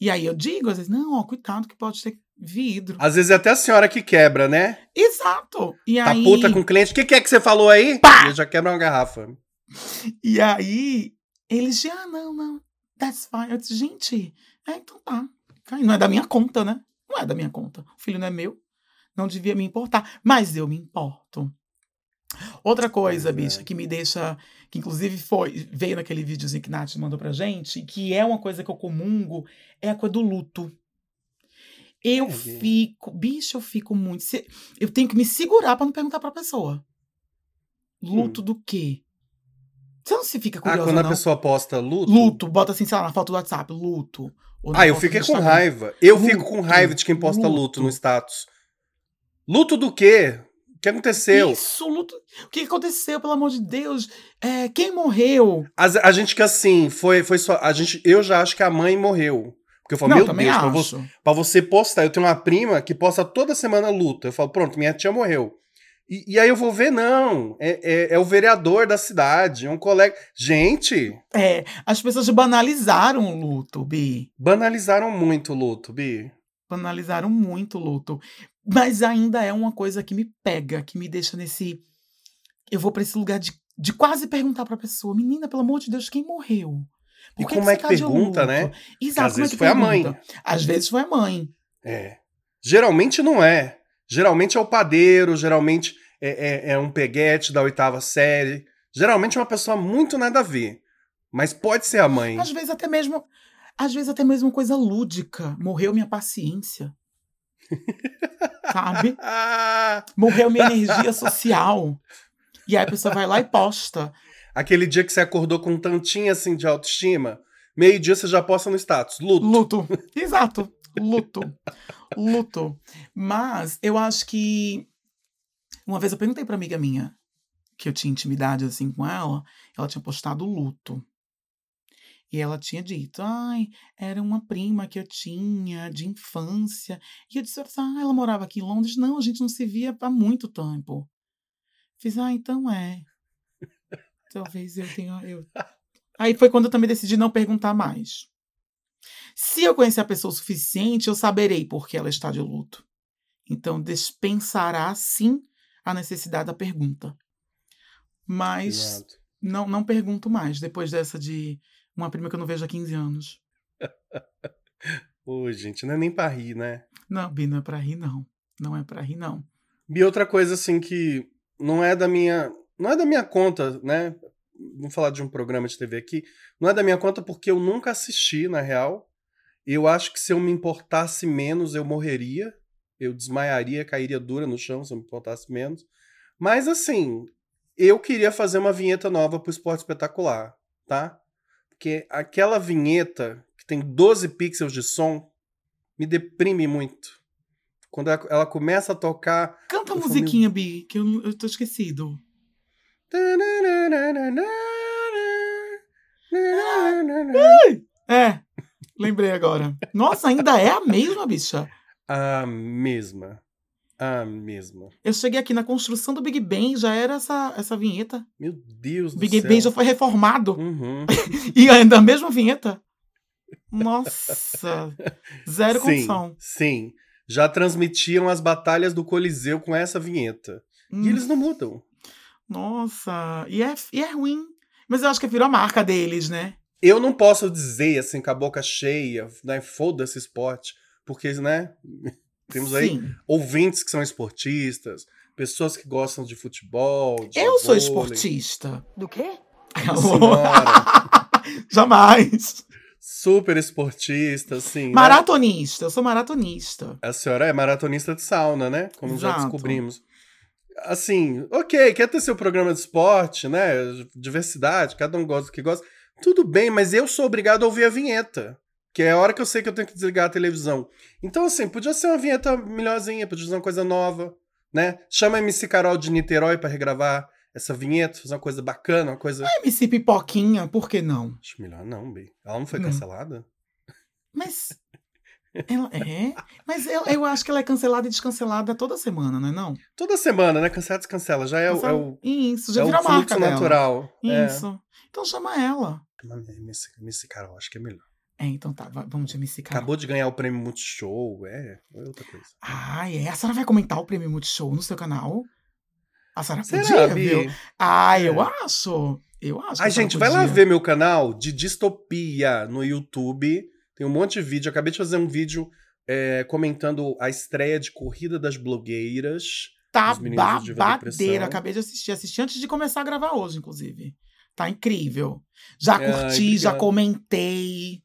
E aí eu digo, às vezes, não, ó, cuidado que pode ter vidro. Às vezes é até a senhora que quebra, né? Exato. E Tá aí, puta com o cliente. O que, que é que você falou aí? Pá! E já quebra uma garrafa. e aí, eles já, ah, não, não, that's fine. Eu disse, gente, é, então tá. Não é da minha conta, né? Não é da minha conta. O filho não é meu. Não devia me importar. Mas eu me importo. Outra coisa, é. bicha, que me deixa. Que inclusive foi, veio naquele videozinho que Nath mandou pra gente, que é uma coisa que eu comungo, é a coisa do luto. Eu É, fico. Bicho, eu fico muito. Eu tenho que me segurar pra não perguntar pra pessoa. Luto do quê? Você não se fica Ah, curiosa, quando a não? pessoa posta luto. Luto, bota assim, sei lá, na foto do WhatsApp, luto. Ah, eu fiquei com raiva. Eu Luto, fico com raiva de quem posta luto, luto. no status. Luto do quê? O que aconteceu? Isso, luto. O que aconteceu, pelo amor de Deus? É, quem morreu? A, a gente que assim, foi, foi só. A gente, eu já acho que a mãe morreu. Porque eu falo, não, meu Deus, pra você, pra você postar. Eu tenho uma prima que posta toda semana luta. Eu falo, pronto, minha tia morreu. E, e aí eu vou ver, não. É, é, é o vereador da cidade, é um colega. Gente, É, as pessoas banalizaram o luto, Bi. banalizaram muito o luto, Bi. Banalizaram muito o luto. Mas ainda é uma coisa que me pega, que me deixa nesse. Eu vou pra esse lugar de, de quase perguntar pra pessoa, menina, pelo amor de Deus, quem morreu? E Por como é que tá pergunta, né? Exato, Às como é vezes que foi a mãe. pergunta? Às vezes foi a mãe. É. Geralmente não é. Geralmente é o padeiro, geralmente é, é- é um peguete da oitava série. Geralmente é uma pessoa muito nada a ver. Mas pode ser a mãe. Às vezes até mesmo. Às vezes até mesmo coisa lúdica. Morreu minha paciência. Sabe? Morreu minha energia social. E aí a pessoa vai lá e posta. aquele dia que você acordou com um tantinho assim de autoestima, meio-dia você já posta no status. Luto. Luto. Exato. Luto. Luto. Mas eu acho que. Uma vez eu perguntei pra amiga minha que eu tinha intimidade assim com ela, ela tinha postado luto. E ela tinha dito, ai, era uma prima que eu tinha de infância. E eu disse, ah, ela morava aqui em Londres? Não, a gente não se via há muito tempo. Fiz, ah, então é. Talvez eu tenha. Eu... Aí foi quando eu também decidi não perguntar mais. Se eu conhecer a pessoa o suficiente, eu saberei por que ela está de luto. Então, dispensará sim a necessidade da pergunta. Mas Exato. não, não pergunto mais depois dessa de uma prima que eu não vejo há 15 anos. Ô, gente, não é nem pra rir, né? Não, Bi, não é pra rir, não. Não é pra rir, não. E outra coisa, assim, que não é da minha. Não é da minha conta, né? Vamos falar de um programa de TV aqui. Não é da minha conta porque eu nunca assisti, na real. Eu acho que se eu me importasse menos, eu morreria. Eu desmaiaria, cairia dura no chão se eu me importasse menos. Mas, assim, eu queria fazer uma vinheta nova pro Esporte Espetacular, tá? Porque aquela vinheta que tem 12 pixels de som me deprime muito. Quando ela- ela começa a tocar. Canta a musiquinha, Bi, que eu, eu tô esquecido. É, lembrei agora. Nossa, ainda é a mesma, bicha. A mesma. A mesma. Eu cheguei aqui na construção do Big Ben, já era essa, essa vinheta. Meu Deus do Big céu. Ben já foi reformado. Uhum. E ainda a mesma vinheta. Nossa, zero sim, condição. sim. Já transmitiam as batalhas do Coliseu com essa vinheta. E Hum, eles não mudam. Nossa, e é, e é ruim. Mas eu acho que virou a marca deles, né? Eu não posso dizer assim com a boca cheia, né? Foda-se esporte. Porque, né? Temos aí Sim. ouvintes que são esportistas, pessoas que gostam de futebol. De Eu sou vôlei. esportista. Do quê? Senhora, Jamais. super esportista, assim. né? Maratonista, eu sou maratonista. A senhora é maratonista de sauna, né? Como já Exato. descobrimos. Assim, ok, quer ter seu programa de esporte, né? Diversidade, cada um gosta do que gosta. Tudo bem, mas eu sou obrigado a ouvir a vinheta. Que é a hora que eu sei que eu tenho que desligar a televisão. Então, assim, podia ser uma vinheta melhorzinha, podia ser uma coisa nova, né? Chama a MC Carol de Niterói pra regravar essa vinheta, fazer uma coisa bacana, uma coisa. MC Pipoquinha, por que não? Acho melhor não, Bi. Ela não foi Não. cancelada? Mas. Ela é? Mas eu, eu acho que ela é cancelada e descancelada toda semana, não é não? Toda semana, né? Cancela, descancela. Já é, o- é o, Isso, já é o virou a marca dela. natural. É. Isso. Então chama ela. MC, MC Carol, acho que é melhor. É, então tá, va- vamos de MC Carol. Acabou de ganhar o prêmio Multishow, é, é outra coisa. Ah, é? A senhora vai comentar o Prêmio Multishow no seu canal? A senhora Será, podia, Bi? viu? Ah, eu É. acho. Eu acho. Ai, gente, vai lá ver meu canal de distopia no YouTube. Tem um monte de vídeo. Acabei de fazer um vídeo é, comentando a estreia de Corrida das Blogueiras. Tá babadeira. Acabei de assistir. Assisti antes de começar a gravar hoje, inclusive. Tá incrível. Já Ai, curti, já obrigado. comentei.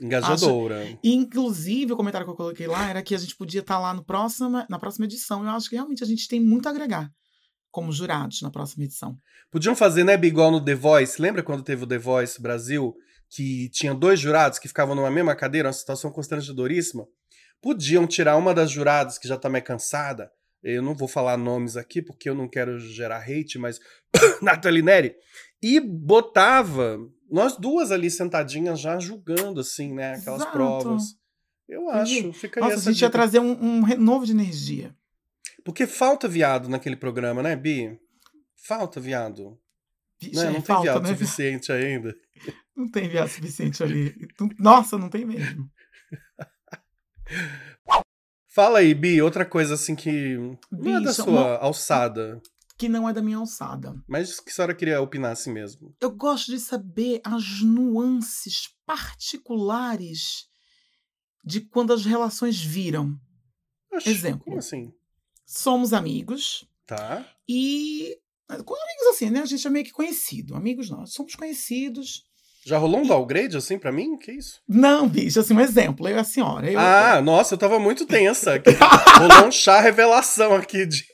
Engajadora. E, Inclusive, o comentário que eu coloquei lá era que a gente podia estar lá no próxima, na próxima edição. Eu acho que realmente a gente tem muito a agregar como jurados na próxima edição. Podiam fazer, né, Bi, igual no The Voice. Lembra quando teve o The Voice Brasil? Que tinha dois jurados que ficavam numa mesma cadeira, uma situação constrangedoríssima? Podiam tirar uma das juradas que já tá mais cansada. Eu não vou falar nomes aqui porque eu não quero gerar hate, mas Nathalie Neri. E botava nós duas ali sentadinhas já julgando, assim, né? Aquelas Exato. provas. Eu acho, fica Nossa, a gente ia dica. trazer um, um renovo de energia. Porque falta viado naquele programa, né, Bi? Falta viado. Vixe, Né? é Não tem falta, viado né? suficiente ainda. Não tem viado suficiente ali. Nossa, não tem mesmo. Fala aí, Bi, outra coisa assim que não é da sua uma- alçada, Que não é da minha alçada. mas que a senhora queria opinar assim mesmo. Eu gosto de saber as nuances particulares de quando as relações viram. Exemplo. Como assim? Somos amigos Tá. e. Com amigos assim, né? A gente é meio que conhecido. Amigos nós somos conhecidos. Já rolou um downgrade assim pra mim? Que isso? Não, bicho, assim, um exemplo. Eu e a senhora. Eu, Ah, nossa, eu tava muito tensa. rolou um chá revelação aqui de.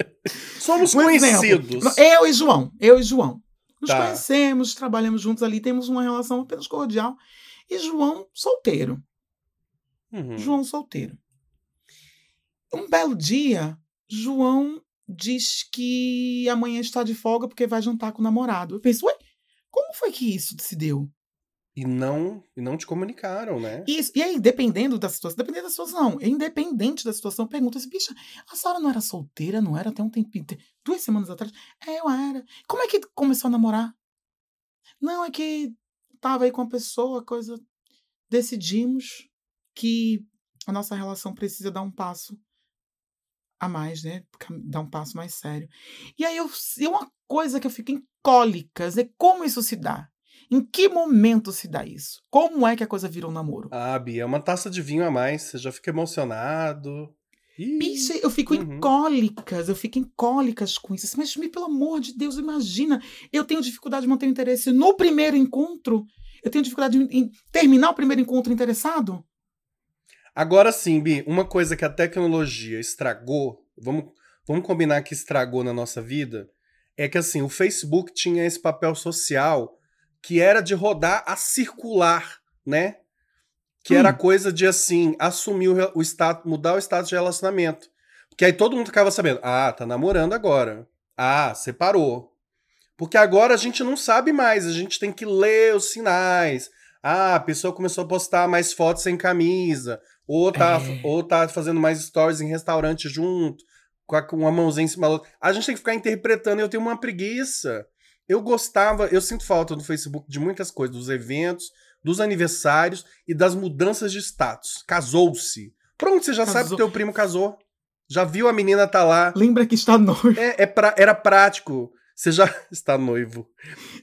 Somos Um exemplo. conhecidos. Eu e João. Eu e João. Nos Tá. conhecemos, trabalhamos juntos ali, temos uma relação apenas cordial. E João solteiro. Uhum. João solteiro. Um belo dia, João diz que amanhã está de folga porque vai jantar com o namorado. Eu penso, ué, como foi que isso se deu? E não, e não te comunicaram, né? Isso. E aí, dependendo da situação, dependendo da situação, independente da situação, pergunta assim, bicha, a senhora não era solteira, não era até um tempinho, te- duas semanas atrás? É, eu era. Como é que começou a namorar? Não, é que tava aí com a pessoa, coisa. Decidimos que a nossa relação precisa dar um passo a mais, né? Cam- Dar um passo mais sério. E aí, eu, e uma coisa que eu fico em cólicas é como isso se dá. Em que momento se dá isso? Como é que a coisa vira um namoro? Ah, Bia, é uma taça de vinho a mais, você já fica emocionado. Ih, Bicha, eu fico Uhum. em cólicas, eu fico em cólicas com isso. Mas, me, pelo amor de Deus, imagina. Eu tenho dificuldade de manter o interesse no primeiro encontro. Eu tenho dificuldade em terminar o primeiro encontro interessado. Agora sim, Bi, uma coisa que a tecnologia estragou, vamos, vamos combinar que estragou na nossa vida, é que assim, o Facebook tinha esse papel social que era de rodar a circular, né? Que era Hum. coisa de assim, assumir o, o status, mudar o status de relacionamento. Porque aí todo mundo ficava sabendo, ah, tá namorando agora. Ah, separou. Porque agora a gente não sabe mais, a gente tem que ler os sinais. Ah, a pessoa começou a postar mais fotos sem camisa. Ou tá, É. ou tá fazendo mais stories em restaurante junto, com, a- com uma mãozinha em cima da outra. A gente tem que ficar interpretando e eu tenho uma preguiça. Eu gostava, eu sinto falta do Facebook de muitas coisas, dos eventos, dos aniversários e das mudanças de status. Casou-se. Pronto, você já sabe Casou. que teu primo casou. Já viu a menina tá lá. Lembra que está noivo. É, é pra- era prático. Você já está noivo.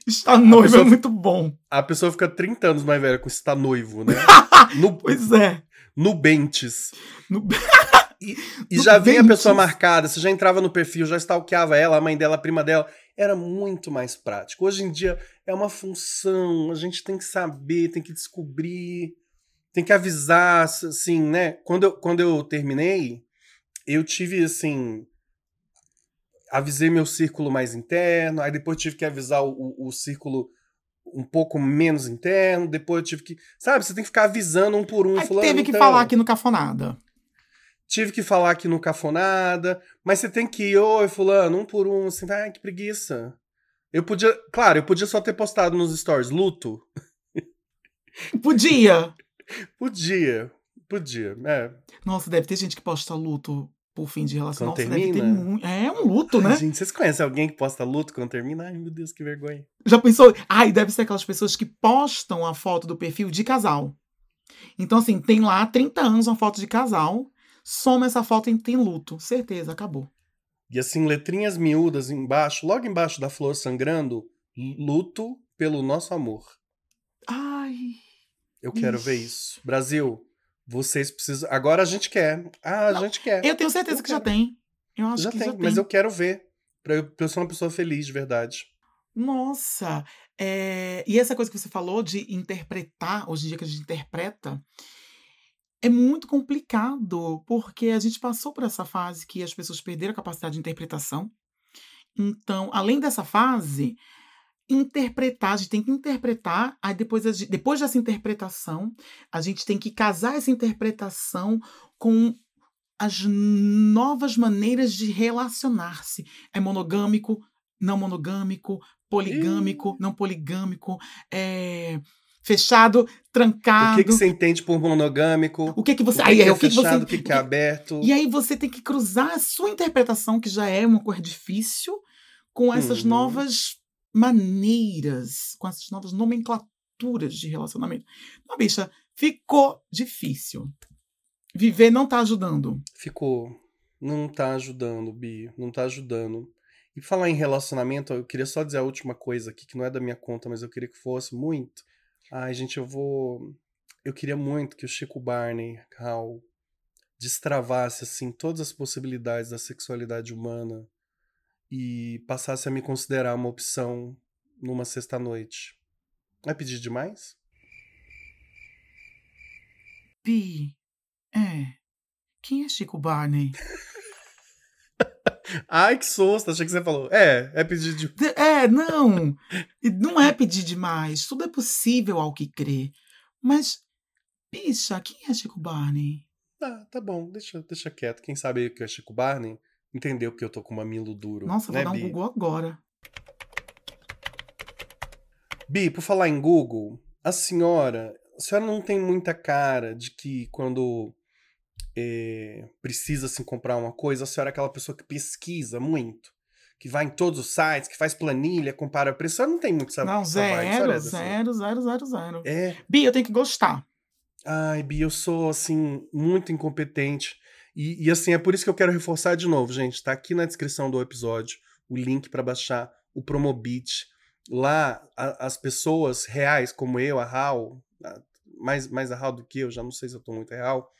Está noivo pessoa- é muito bom. A pessoa fica 30 anos mais velha com está noivo, né? No, Pois é. No Bentes. No- E No já vinha a pessoa marcada, você já entrava no perfil, já stalkeava ela, a mãe dela, a prima dela. Era muito mais prático. Hoje em dia é uma função, a gente tem que saber, tem que descobrir, tem que avisar, assim, né? Quando eu, quando eu terminei, eu tive, assim. Avisei meu círculo mais interno, aí depois tive que avisar o, o, o círculo um pouco menos interno, depois eu tive que. Sabe, você tem que ficar avisando um por um. Aí fulano, teve que então, falar aqui no Cafonada. Tive que falar aqui no Cafonada, mas você tem que ir, oi, fulano, um por um, assim, ai, que preguiça. Eu podia, claro, eu podia só ter postado nos stories, luto. Podia. Podia, podia, é. Nossa, deve ter gente que posta luto por fim de relação. Quando Nossa, deve ter termina? muito. É um luto, né? Ai, gente, vocês conhecem alguém que posta luto quando termina? Ai, meu Deus, que vergonha. Já pensou? Ai, deve ser aquelas pessoas que postam a foto do perfil de casal. Então, assim, tem lá 30 anos uma foto de casal, soma essa foto e tem luto. Certeza, acabou. E assim, letrinhas miúdas embaixo, logo embaixo da flor sangrando, luto pelo nosso amor. Ai. Eu quero Ixi. ver isso. Brasil, vocês precisam. Agora a gente quer. Ah, a Não, gente quer. Eu tenho certeza Eu que já quero. tem. Eu acho já que tem, já tem. mas eu quero ver. Pra eu, pra eu ser uma pessoa feliz de verdade. Nossa! é, E essa coisa que você falou de interpretar, hoje em dia que a gente interpreta, é muito complicado, porque a gente passou por essa fase que as pessoas perderam a capacidade de interpretação. Então, além dessa fase, interpretar, a gente tem que interpretar, aí depois, depois dessa interpretação, a gente tem que casar essa interpretação com as novas maneiras de relacionar-se. É monogâmico, não monogâmico, poligâmico, não poligâmico, é fechado, trancado. O que, que você entende por monogâmico? O que que você. o que, aí, que é, é o que, que você. fechado, o que, que é aberto? E aí você tem que cruzar a sua interpretação, que já é uma coisa difícil, com essas Uhum. novas maneiras, com essas novas nomenclaturas de relacionamento. Não, bicha, ficou difícil. Viver não tá ajudando. Ficou. Não tá ajudando, Bi. Não tá ajudando. E falar em relacionamento, eu queria só dizer a última coisa aqui, que não é da minha conta, mas eu queria que fosse muito. Ai, gente, eu vou. Eu queria muito que o Chico Barney, Hal, destravasse, assim, todas as possibilidades da sexualidade humana e passasse a me considerar uma opção numa sexta-noite. Vai pedir demais? Pi, é. Quem é Chico Barney? Ai, que susto! Achei que você falou. É, é pedir demais. De- É, não. Não é pedir demais. Tudo é possível ao que crer. Mas, bicha, quem é Chico Barney? Ah, tá bom, deixa, deixa quieto. Quem sabe o que é Chico Barney entendeu que eu tô com mamilo duro. Nossa, né, vou dar um Bi? Google agora. Bi, por falar em Google, a senhora, a senhora não tem muita cara de que quando é, precisa assim, comprar uma coisa, a senhora é aquela pessoa que pesquisa muito, que vai em todos os sites, que faz planilha, compara preço. A senhora não tem muito essa Não, senhora zero, é zero, zero, zero, zero. É. Bi, eu tenho que gostar. Ai, Bia, eu sou, assim, muito incompetente. E, e, assim, é por isso que eu quero reforçar de novo, gente. Tá aqui na descrição do episódio o link para baixar o Promobit. Lá, a- as pessoas reais, como eu, a Hal, a- mais, mais a Hal do que eu, já não sei se eu tô muito real,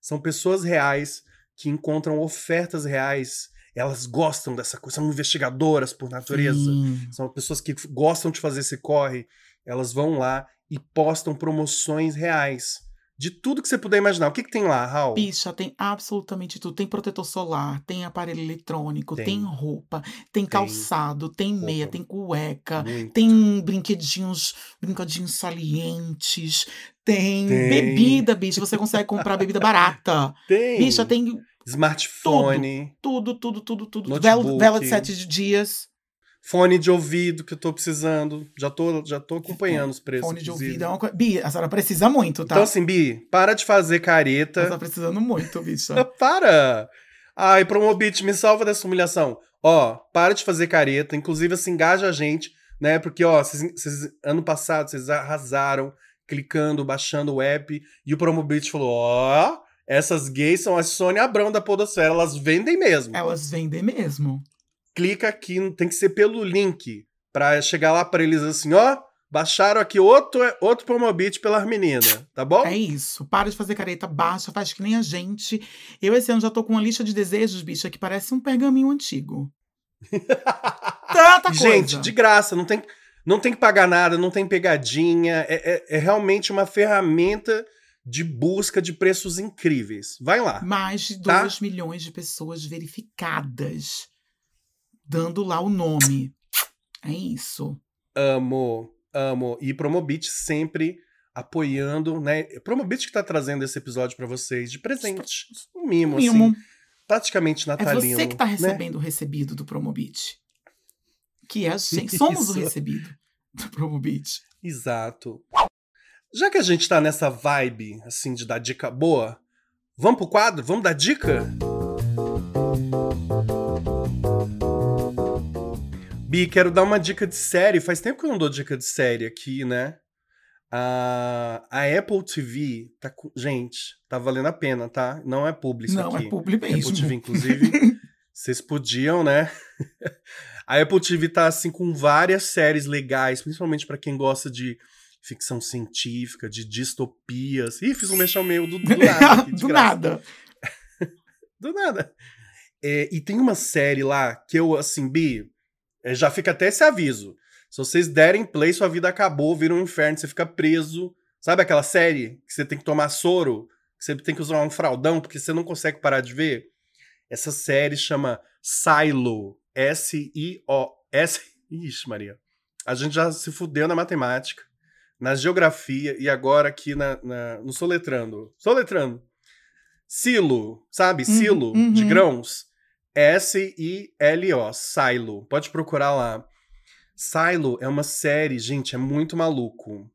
são pessoas reais que encontram ofertas reais. Elas gostam dessa coisa, são investigadoras por natureza. Sim. São pessoas que gostam de fazer esse corre. Elas vão lá e postam promoções reais. De tudo que você puder imaginar. O que, que tem lá, Raul? Bicha, tem absolutamente tudo. Tem protetor solar, tem aparelho eletrônico, tem, Tem. roupa, tem, calçado, tem meia, roupa. tem cueca, Muito. tem brinquedinhos, brinquedinhos salientes, tem, Tem. bebida, bicha. Você consegue comprar bebida barata. Tem. Bicha, tem Smartphone, tudo, tudo, tudo, tudo. Notebook. Vela, vela de sete dias. Fone de ouvido que eu tô precisando. Já tô, já tô acompanhando os preços. Fone de inclusive. ouvido. É uma coisa. Bi, a senhora precisa muito, tá? Então, assim, Bi, para de fazer careta. tá precisando muito, bicha. para! Ai, Promobit, me salva dessa humilhação. Ó, para de fazer careta. Inclusive, assim, engaja a gente, né? Porque, ó, vocês, vocês- ano passado vocês arrasaram clicando, baixando o app. E o Promobit falou: ó, essas gays são a Sônia Abrão da Podosfera. Elas vendem mesmo. Elas vendem mesmo. Clica aqui, tem que ser pelo link. Pra chegar lá pra eles assim, ó. Baixaram aqui outro, outro Promobit pelas meninas, tá bom? É isso. Para de fazer careta baixa, faz que nem a gente. Eu esse ano já tô com uma lista de desejos, bicha, que parece um pergaminho antigo. Tanta coisa. Gente, de graça, não tem, não tem que pagar nada, não tem pegadinha. É, é- é realmente uma ferramenta de busca de preços incríveis. Vai lá. Mais de Tá? 2 milhões de pessoas verificadas. Dando lá o nome. É isso. Amo, amo. E Promobit sempre apoiando, né? Promobit que tá trazendo esse episódio pra vocês de presente. Um mimo, Mimo. assim. Praticamente É natalino. você que tá né? recebendo o recebido do Promobit. Que é a gente. Somos o recebido do Promobit. Exato. Já que a gente tá nessa vibe, assim, de dar dica boa, vamos pro quadro? Vamos dar dica? Bi, quero dar uma dica de série. Faz tempo que eu não dou dica de série aqui, né? A, a Apple TV tá com... Gente, tá valendo a pena, tá? Não é publi isso Não, aqui. é Apple mesmo. TV, inclusive, vocês podiam, né? A Apple TV tá assim com várias séries legais, principalmente pra quem gosta de ficção científica, de distopias. Ih, fiz um mexão meio do, do nada. aqui, Do nada. Do nada. É, e tem uma série lá que eu, assim, Bi, já fica até esse aviso. Se vocês derem play, sua vida acabou, vira um inferno, você fica preso. Sabe aquela série que você tem que tomar soro? Que você tem que usar um fraldão porque você não consegue parar de ver? Essa série chama Silo. S-I-O. S. Ixi, Maria. A gente já se fudeu na matemática, na geografia e agora aqui na, na- no soletrando. Soletrando. Silo, sabe? Uhum, Silo de uhum. grãos. S-I-L-O. Silo. Pode procurar lá. Silo é uma série, gente, é muito maluco.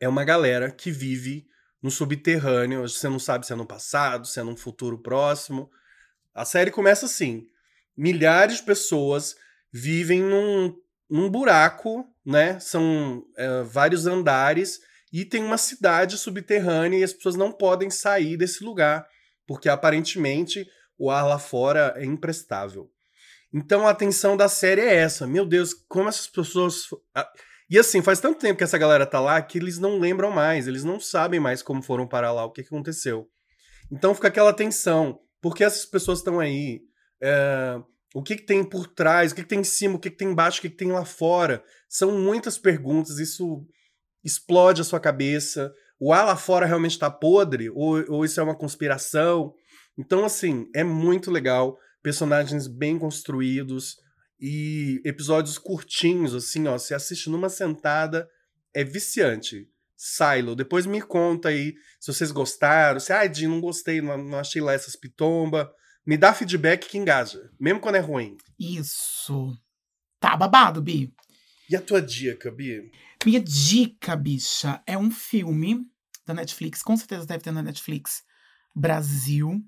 É uma galera que vive no subterrâneo. Você não sabe se é no passado, se é num futuro próximo. A série começa assim: milhares de pessoas vivem num, num buraco, né? São é, vários andares e tem uma cidade subterrânea e as pessoas não podem sair desse lugar porque aparentemente o ar lá fora é imprestável. Então a atenção da série é essa. Meu Deus, como essas pessoas. E assim, faz tanto tempo que essa galera tá lá que eles não lembram mais, eles não sabem mais como foram parar lá, o que, aconteceu. Então fica aquela tensão. Por que essas pessoas estão aí? É, o que, que tem por trás? O que, que tem em cima? O que, que tem embaixo? O que, que tem lá fora? São muitas perguntas, isso explode a sua cabeça. O ar lá fora realmente está podre? Ou, ou isso é uma conspiração? Então, assim, é muito legal. Personagens bem construídos e episódios curtinhos, assim, ó. Você assiste numa sentada, é viciante. Silo, depois me conta aí se vocês gostaram. Se, ah, Di, não gostei, não, não achei lá essas pitomba. Me dá feedback que engaja, mesmo quando é ruim. Isso. Tá babado, Bi. E a tua dica, Bi? Minha dica, bicha, é um filme da Netflix, com certeza deve ter na Netflix Brasil.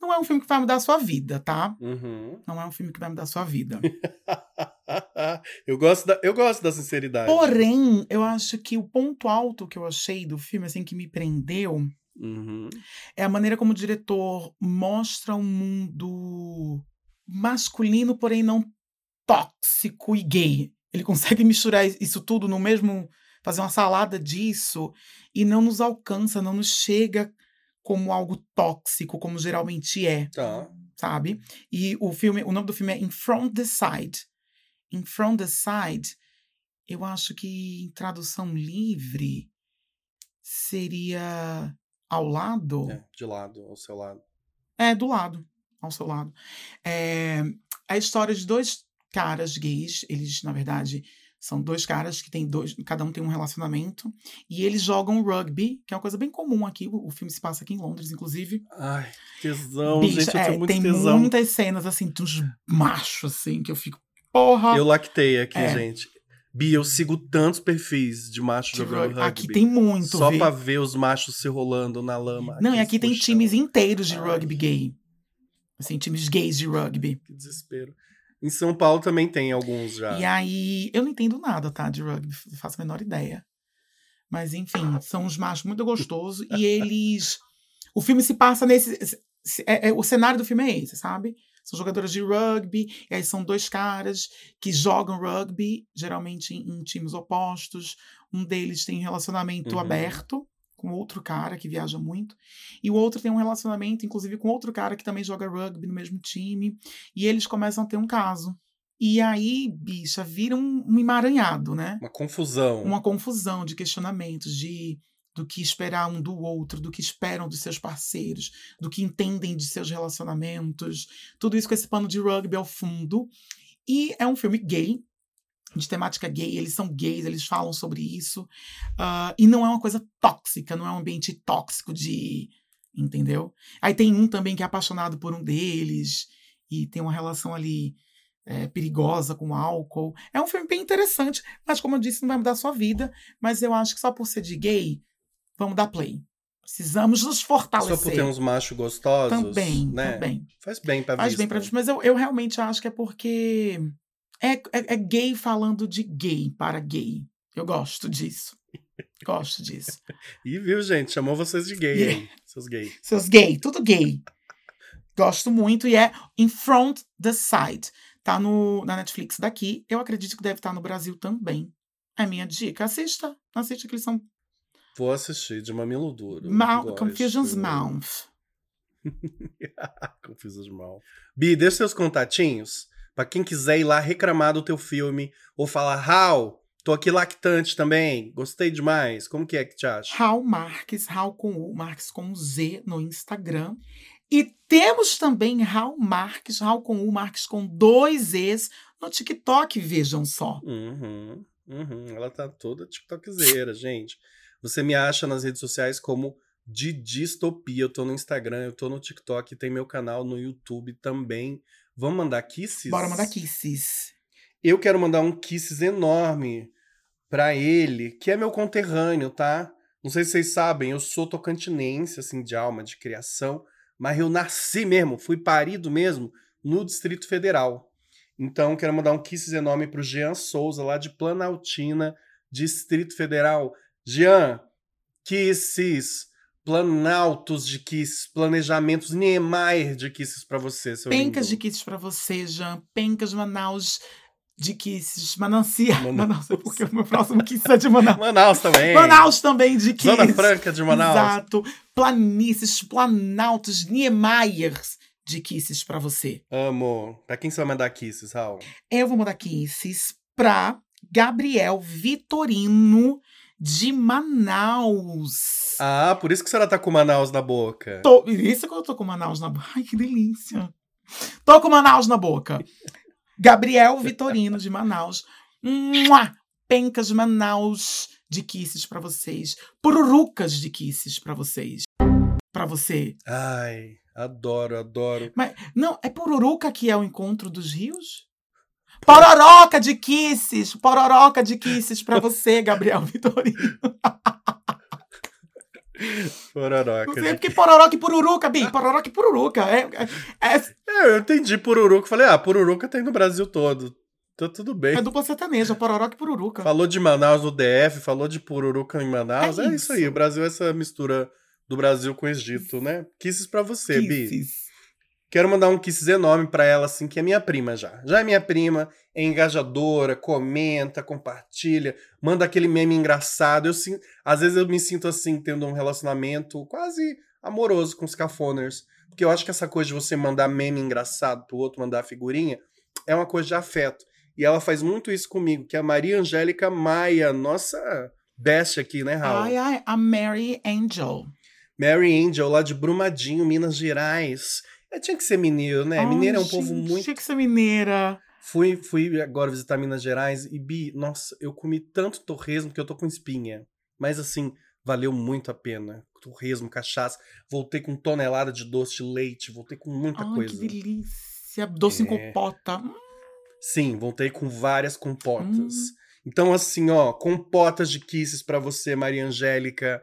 Não é um filme que vai mudar a sua vida, tá? Uhum. Não é um filme que vai mudar a sua vida. eu, gosto da, eu gosto da sinceridade. Porém, eu acho que o ponto alto que eu achei do filme, assim, que me prendeu, Uhum. é a maneira como o diretor mostra um mundo masculino, porém não tóxico e gay. Ele consegue misturar isso tudo no mesmo. fazer uma salada disso e não nos alcança, não nos chega como algo tóxico, como geralmente é, Tá. sabe? E o filme, o nome do filme é In Front the Side. In Front the Side, eu acho que em tradução livre seria ao lado. É, de lado, ao seu lado. É, do lado, ao seu lado. É a história de dois caras gays. Eles, na verdade, são dois caras que têm dois. Cada um tem um relacionamento. E eles jogam rugby, que é uma coisa bem comum aqui. O, o filme se passa aqui em Londres, inclusive. Ai, tesão, Bicho, gente, eu é, tenho muito tem tesão. muitas cenas, assim, de uns machos, assim, que eu fico. Porra! Eu lactei aqui, É. gente. Bi, eu sigo tantos perfis de macho de jogando rugby. Aqui tem muito, Só vê. pra ver os machos se rolando na lama. Não, e aqui tem puxão. times inteiros de Ai. rugby gay. Assim, times gays de rugby. Que desespero. Em São Paulo também tem alguns já. E aí, eu não entendo nada, tá, de rugby, não faço a menor ideia. Mas, enfim, são uns machos muito gostosos e eles. O filme se passa nesse. se- é- é- o cenário do filme é esse, sabe? São jogadores de rugby, e aí são dois caras que jogam rugby, geralmente em, em times opostos. Um deles tem relacionamento Uhum. aberto com outro cara que viaja muito, e o outro tem um relacionamento, inclusive, com outro cara que também joga rugby no mesmo time, e eles começam a ter um caso. E aí, bicha, vira um, um emaranhado, né? Uma confusão. Uma confusão de questionamentos, de do que esperar um do outro, do que esperam dos seus parceiros, do que entendem de seus relacionamentos. Tudo isso com esse pano de rugby ao fundo. E é um filme gay, de temática gay, eles são gays, eles falam sobre isso. Ah, e não é uma coisa tóxica, não é um ambiente tóxico de. Entendeu? Aí tem um também que é apaixonado por um deles, e tem uma relação ali é, perigosa com álcool. É um filme bem interessante, mas como eu disse, não vai mudar a sua vida. Mas eu acho que só por ser de gay, vamos dar play. Precisamos nos Só fortalecer. por ter uns machos gostosos. Também, né? também. Faz bem pra Faz vista. bem pra gente, mas eu, eu realmente acho que é porque é, é, é gay falando de gay para gay. Eu gosto disso. Gosto disso. E viu, gente? Chamou vocês de gay, Yeah. hein? Seus gays. Seus gay, tudo gay. Gosto muito e é In Front the Side. Tá no, na Netflix daqui. Eu acredito que deve estar no Brasil também. É minha dica. Assista. Assista que eles são Vou assistir de mamilo duro. mal. Confusion's Mouth. Confusos mal. Bi, deixa seus contatinhos pra quem quiser ir lá reclamar do teu filme ou falar, Hal, tô aqui lactante também, gostei demais. Como que é que te acha? Raul Marques, Raul com U, Marques com Z no Instagram. E temos também Raul Marques, Raul com U, Marques com dois Es no TikTok, vejam só. Uhum, uhum. Ela tá toda tiktokzeira, gente. Você me acha nas redes sociais como de distopia. Eu tô no Instagram, eu tô no TikTok, tem meu canal no YouTube também. Vamos mandar kisses? Bora mandar kisses. Eu quero mandar um kisses enorme pra ele, que é meu conterrâneo, tá? Não sei se vocês sabem, eu sou tocantinense, assim, de alma, de criação, mas eu nasci mesmo, fui parido mesmo no Distrito Federal. Então, quero mandar um kisses enorme pro Jean Souza, lá de Planaltina, Distrito Federal. Jean, kisses, planaltos de kisses, planejamentos Niemeyer de kisses pra você, seu Pencas de lindo. kisses pra você, Jean. Pencas Manaus de kisses. Manancia. Manaus. Manaus, é porque o meu próximo kiss é de Manaus. Manaus também. Manaus também de kisses. Zona Franca de Manaus. Exato. Planícies, planaltos, Niemeyers de kisses pra você. Amo. Pra quem você vai mandar kisses, Raul? Eu vou mandar kisses pra Gabriel Vitorino de Manaus. Ah, por isso que a senhora tá com Manaus na boca. Tô, isso que eu tô com Manaus na boca. Ai, que delícia. Tô com Manaus na boca. Gabriel Vitorino de Manaus. Mua! Pencas de Manaus de kisses pra vocês. Pururucas de kisses pra vocês. Pra você. Ai, adoro, adoro. Mas, não, é Pururuca que é o encontro dos rios? Pororoca de kisses, pororoca de kisses pra você, Gabriel Vitorino. Pororoca. Não sei porque pororoca e pururuca, Bi. Pororoca e pururuca. É, é, é, É, eu entendi pururuca. Falei, ah, pururuca tem no Brasil todo. Tá tudo bem. é dupla sertaneja, pororoca e pururuca. Falou de Manaus no DF, falou de pururuca em Manaus. É É, isso aí. isso. O Brasil é essa mistura do Brasil com o Egito, né? Kisses pra você, Bi. Quero mandar um kisses enorme pra ela, assim, que é minha prima já. Já é minha prima, é engajadora, comenta, compartilha, manda aquele meme engraçado. Eu sinto, às vezes eu me sinto assim, tendo um relacionamento quase amoroso com os cafoners. Porque eu acho que essa coisa de você mandar meme engraçado pro outro, mandar figurinha, é uma coisa de afeto. E ela faz muito isso comigo, que é a Maria Angélica Maia, nossa best aqui, né, Raul? Ai, ai, a Mary Angel. Mary Angel, lá de Brumadinho, Minas Gerais. É, tinha que ser mineiro, né? Ai, mineiro é um povo muito Tinha que ser mineira. Fui, fui agora visitar Minas Gerais e, Bi, nossa, eu comi tanto torresmo que eu tô com espinha. Mas assim, valeu muito a pena. Torresmo, cachaça. Voltei com tonelada de doce de leite, voltei com muita Ai, coisa. que delícia. Doce em É. compota. Hum, Sim, voltei com várias compotas. Hum. Então, assim, ó, compotas de kisses pra você, Maria Angélica.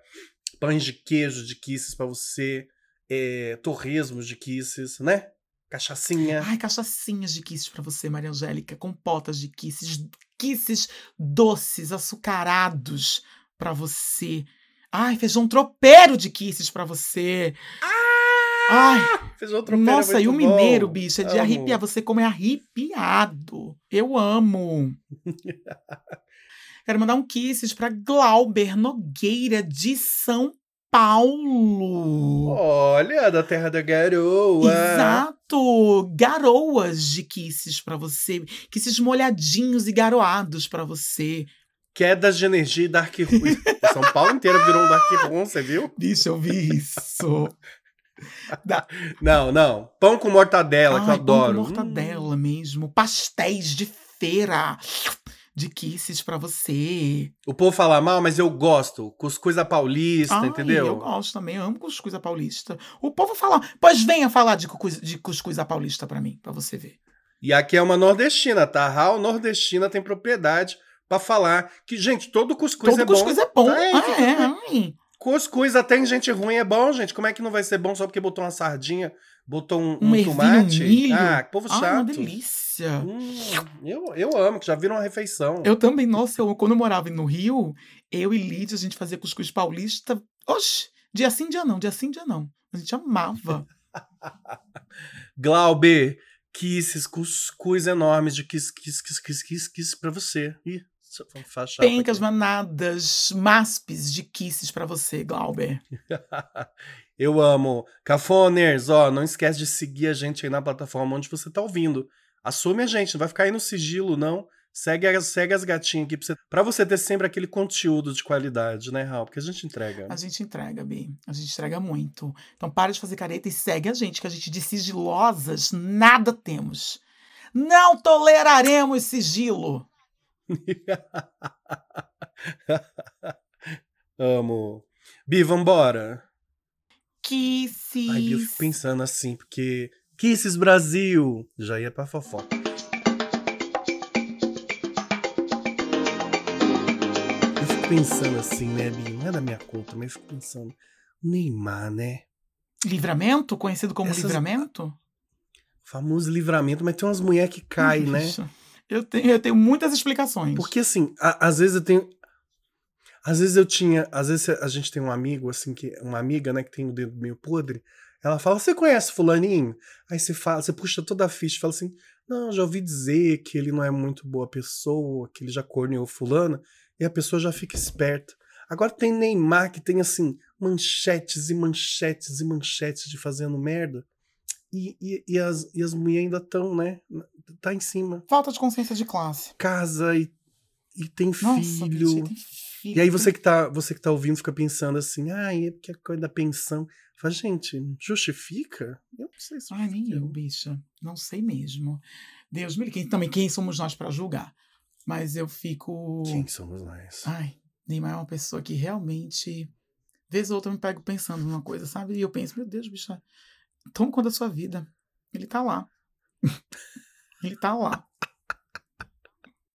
Pães de queijo de kisses pra você. É, torresmos de kisses, né? Cachaçinha. Ai, cachaçinhas de kisses pra você, Maria Angélica. Compotas de kisses. Kisses doces, açucarados pra você. Ai, feijão tropeiro de kisses pra você. Ai, Feijão tropeiro é nossa, e o muito bom. mineiro, bicho, é de Amo. arrepiar. Você come arrepiado. Eu amo. Quero mandar um kisses pra Glauber Nogueira, de São Paulo. Olha, da terra da garoa. Exato! Garoas de kisses pra você. Kisses molhadinhos e garoados pra você. Quedas de energia e Dark Room. São Paulo inteiro virou um Dark Room, você viu? Deixa eu ver isso. Não, não. Pão com mortadela, que eu Ai, pão adoro. com mortadela mesmo. Pastéis de feira de kisses pra você. O povo fala mal, mas eu gosto. Cuscuz da paulista, Ai, entendeu? Eu gosto também, eu amo cuscuz à paulista. O povo fala, pois venha falar de cuscuz, de cuscuz à paulista pra mim, pra você ver. E aqui é uma nordestina, tá? A Raul nordestina tem propriedade pra falar que, gente, todo cuscuz Todo é cuscuz bom. é bom. Ai, Ah, é, ai. Cuscuz até em gente ruim é bom, gente. Como é que não vai ser bom só porque botou uma sardinha, botou um, Um um tomate? milho. Ah, que povo chato. uma delícia. Hum, eu, eu amo, que já viram uma refeição. Eu também, nossa, eu, quando eu morava no Rio, eu e Lídia, a gente fazia cuscuz paulista. Oxe, dia sim, dia não, dia sim, dia não. A gente amava. Glauber, kisses, cuscuz enormes de kiss, kiss, kiss, kiss, kiss, kiss pra você. Ih, chapa Pencas, manadas, maspes de kisses pra você, Glauber. Eu amo. Cafoners, ó, não esquece de seguir a gente aí na plataforma onde você tá ouvindo. Assume a gente, não vai ficar aí no sigilo, não. Segue as, segue as gatinhas aqui pra você, pra você ter sempre aquele conteúdo de qualidade, né, Raul? Porque a gente entrega. A gente entrega, Bi. A gente entrega muito. Então para de fazer careta e segue a gente, que a gente de sigilosas nada temos. Não toleraremos sigilo. Amo. Bi, vambora. Kisses. Ai, Bi, eu fico pensando assim, porque. Kisses Brasil! Já ia pra fofoca. Eu fico pensando assim, né, Bi? Não é da minha conta, mas eu fico pensando. Neymar, né? Livramento, conhecido como Essas- livramento? Famoso livramento, mas tem umas mulheres que caem, né? Eu tenho, eu tenho muitas explicações. Porque assim, a- às vezes eu tenho. Às vezes eu tinha. Às vezes a gente tem um amigo, assim, que uma amiga, né, que tem o dedo meio podre. Ela fala: Você conhece Fulaninho? Aí você fala, você puxa toda a ficha e fala assim: Não, já ouvi dizer que ele não é muito boa pessoa, que ele já corneou Fulana. E a pessoa já fica esperta. Agora tem Neymar que tem, assim, manchetes e manchetes e manchetes de fazendo merda. E, e, e as, e as mulheres ainda estão, né? Tá em cima. Falta de consciência de classe. Casa e, e tem Nossa, filho. bicho, tem filho. E aí você que tá, você que tá ouvindo fica pensando assim, ah, é porque a coisa da pensão. Fala, gente, justifica? Eu não sei se Ai, nem eu, bicha. Não sei mesmo. Deus me livre. Também, quem somos nós pra julgar? Mas eu fico. Quem somos nós? Ai, Neymar é uma pessoa que realmente. Vez ou outra eu me pego pensando numa coisa, sabe? E eu penso, meu Deus, bicha, toma conta da sua vida. Ele tá lá. Ele tá lá.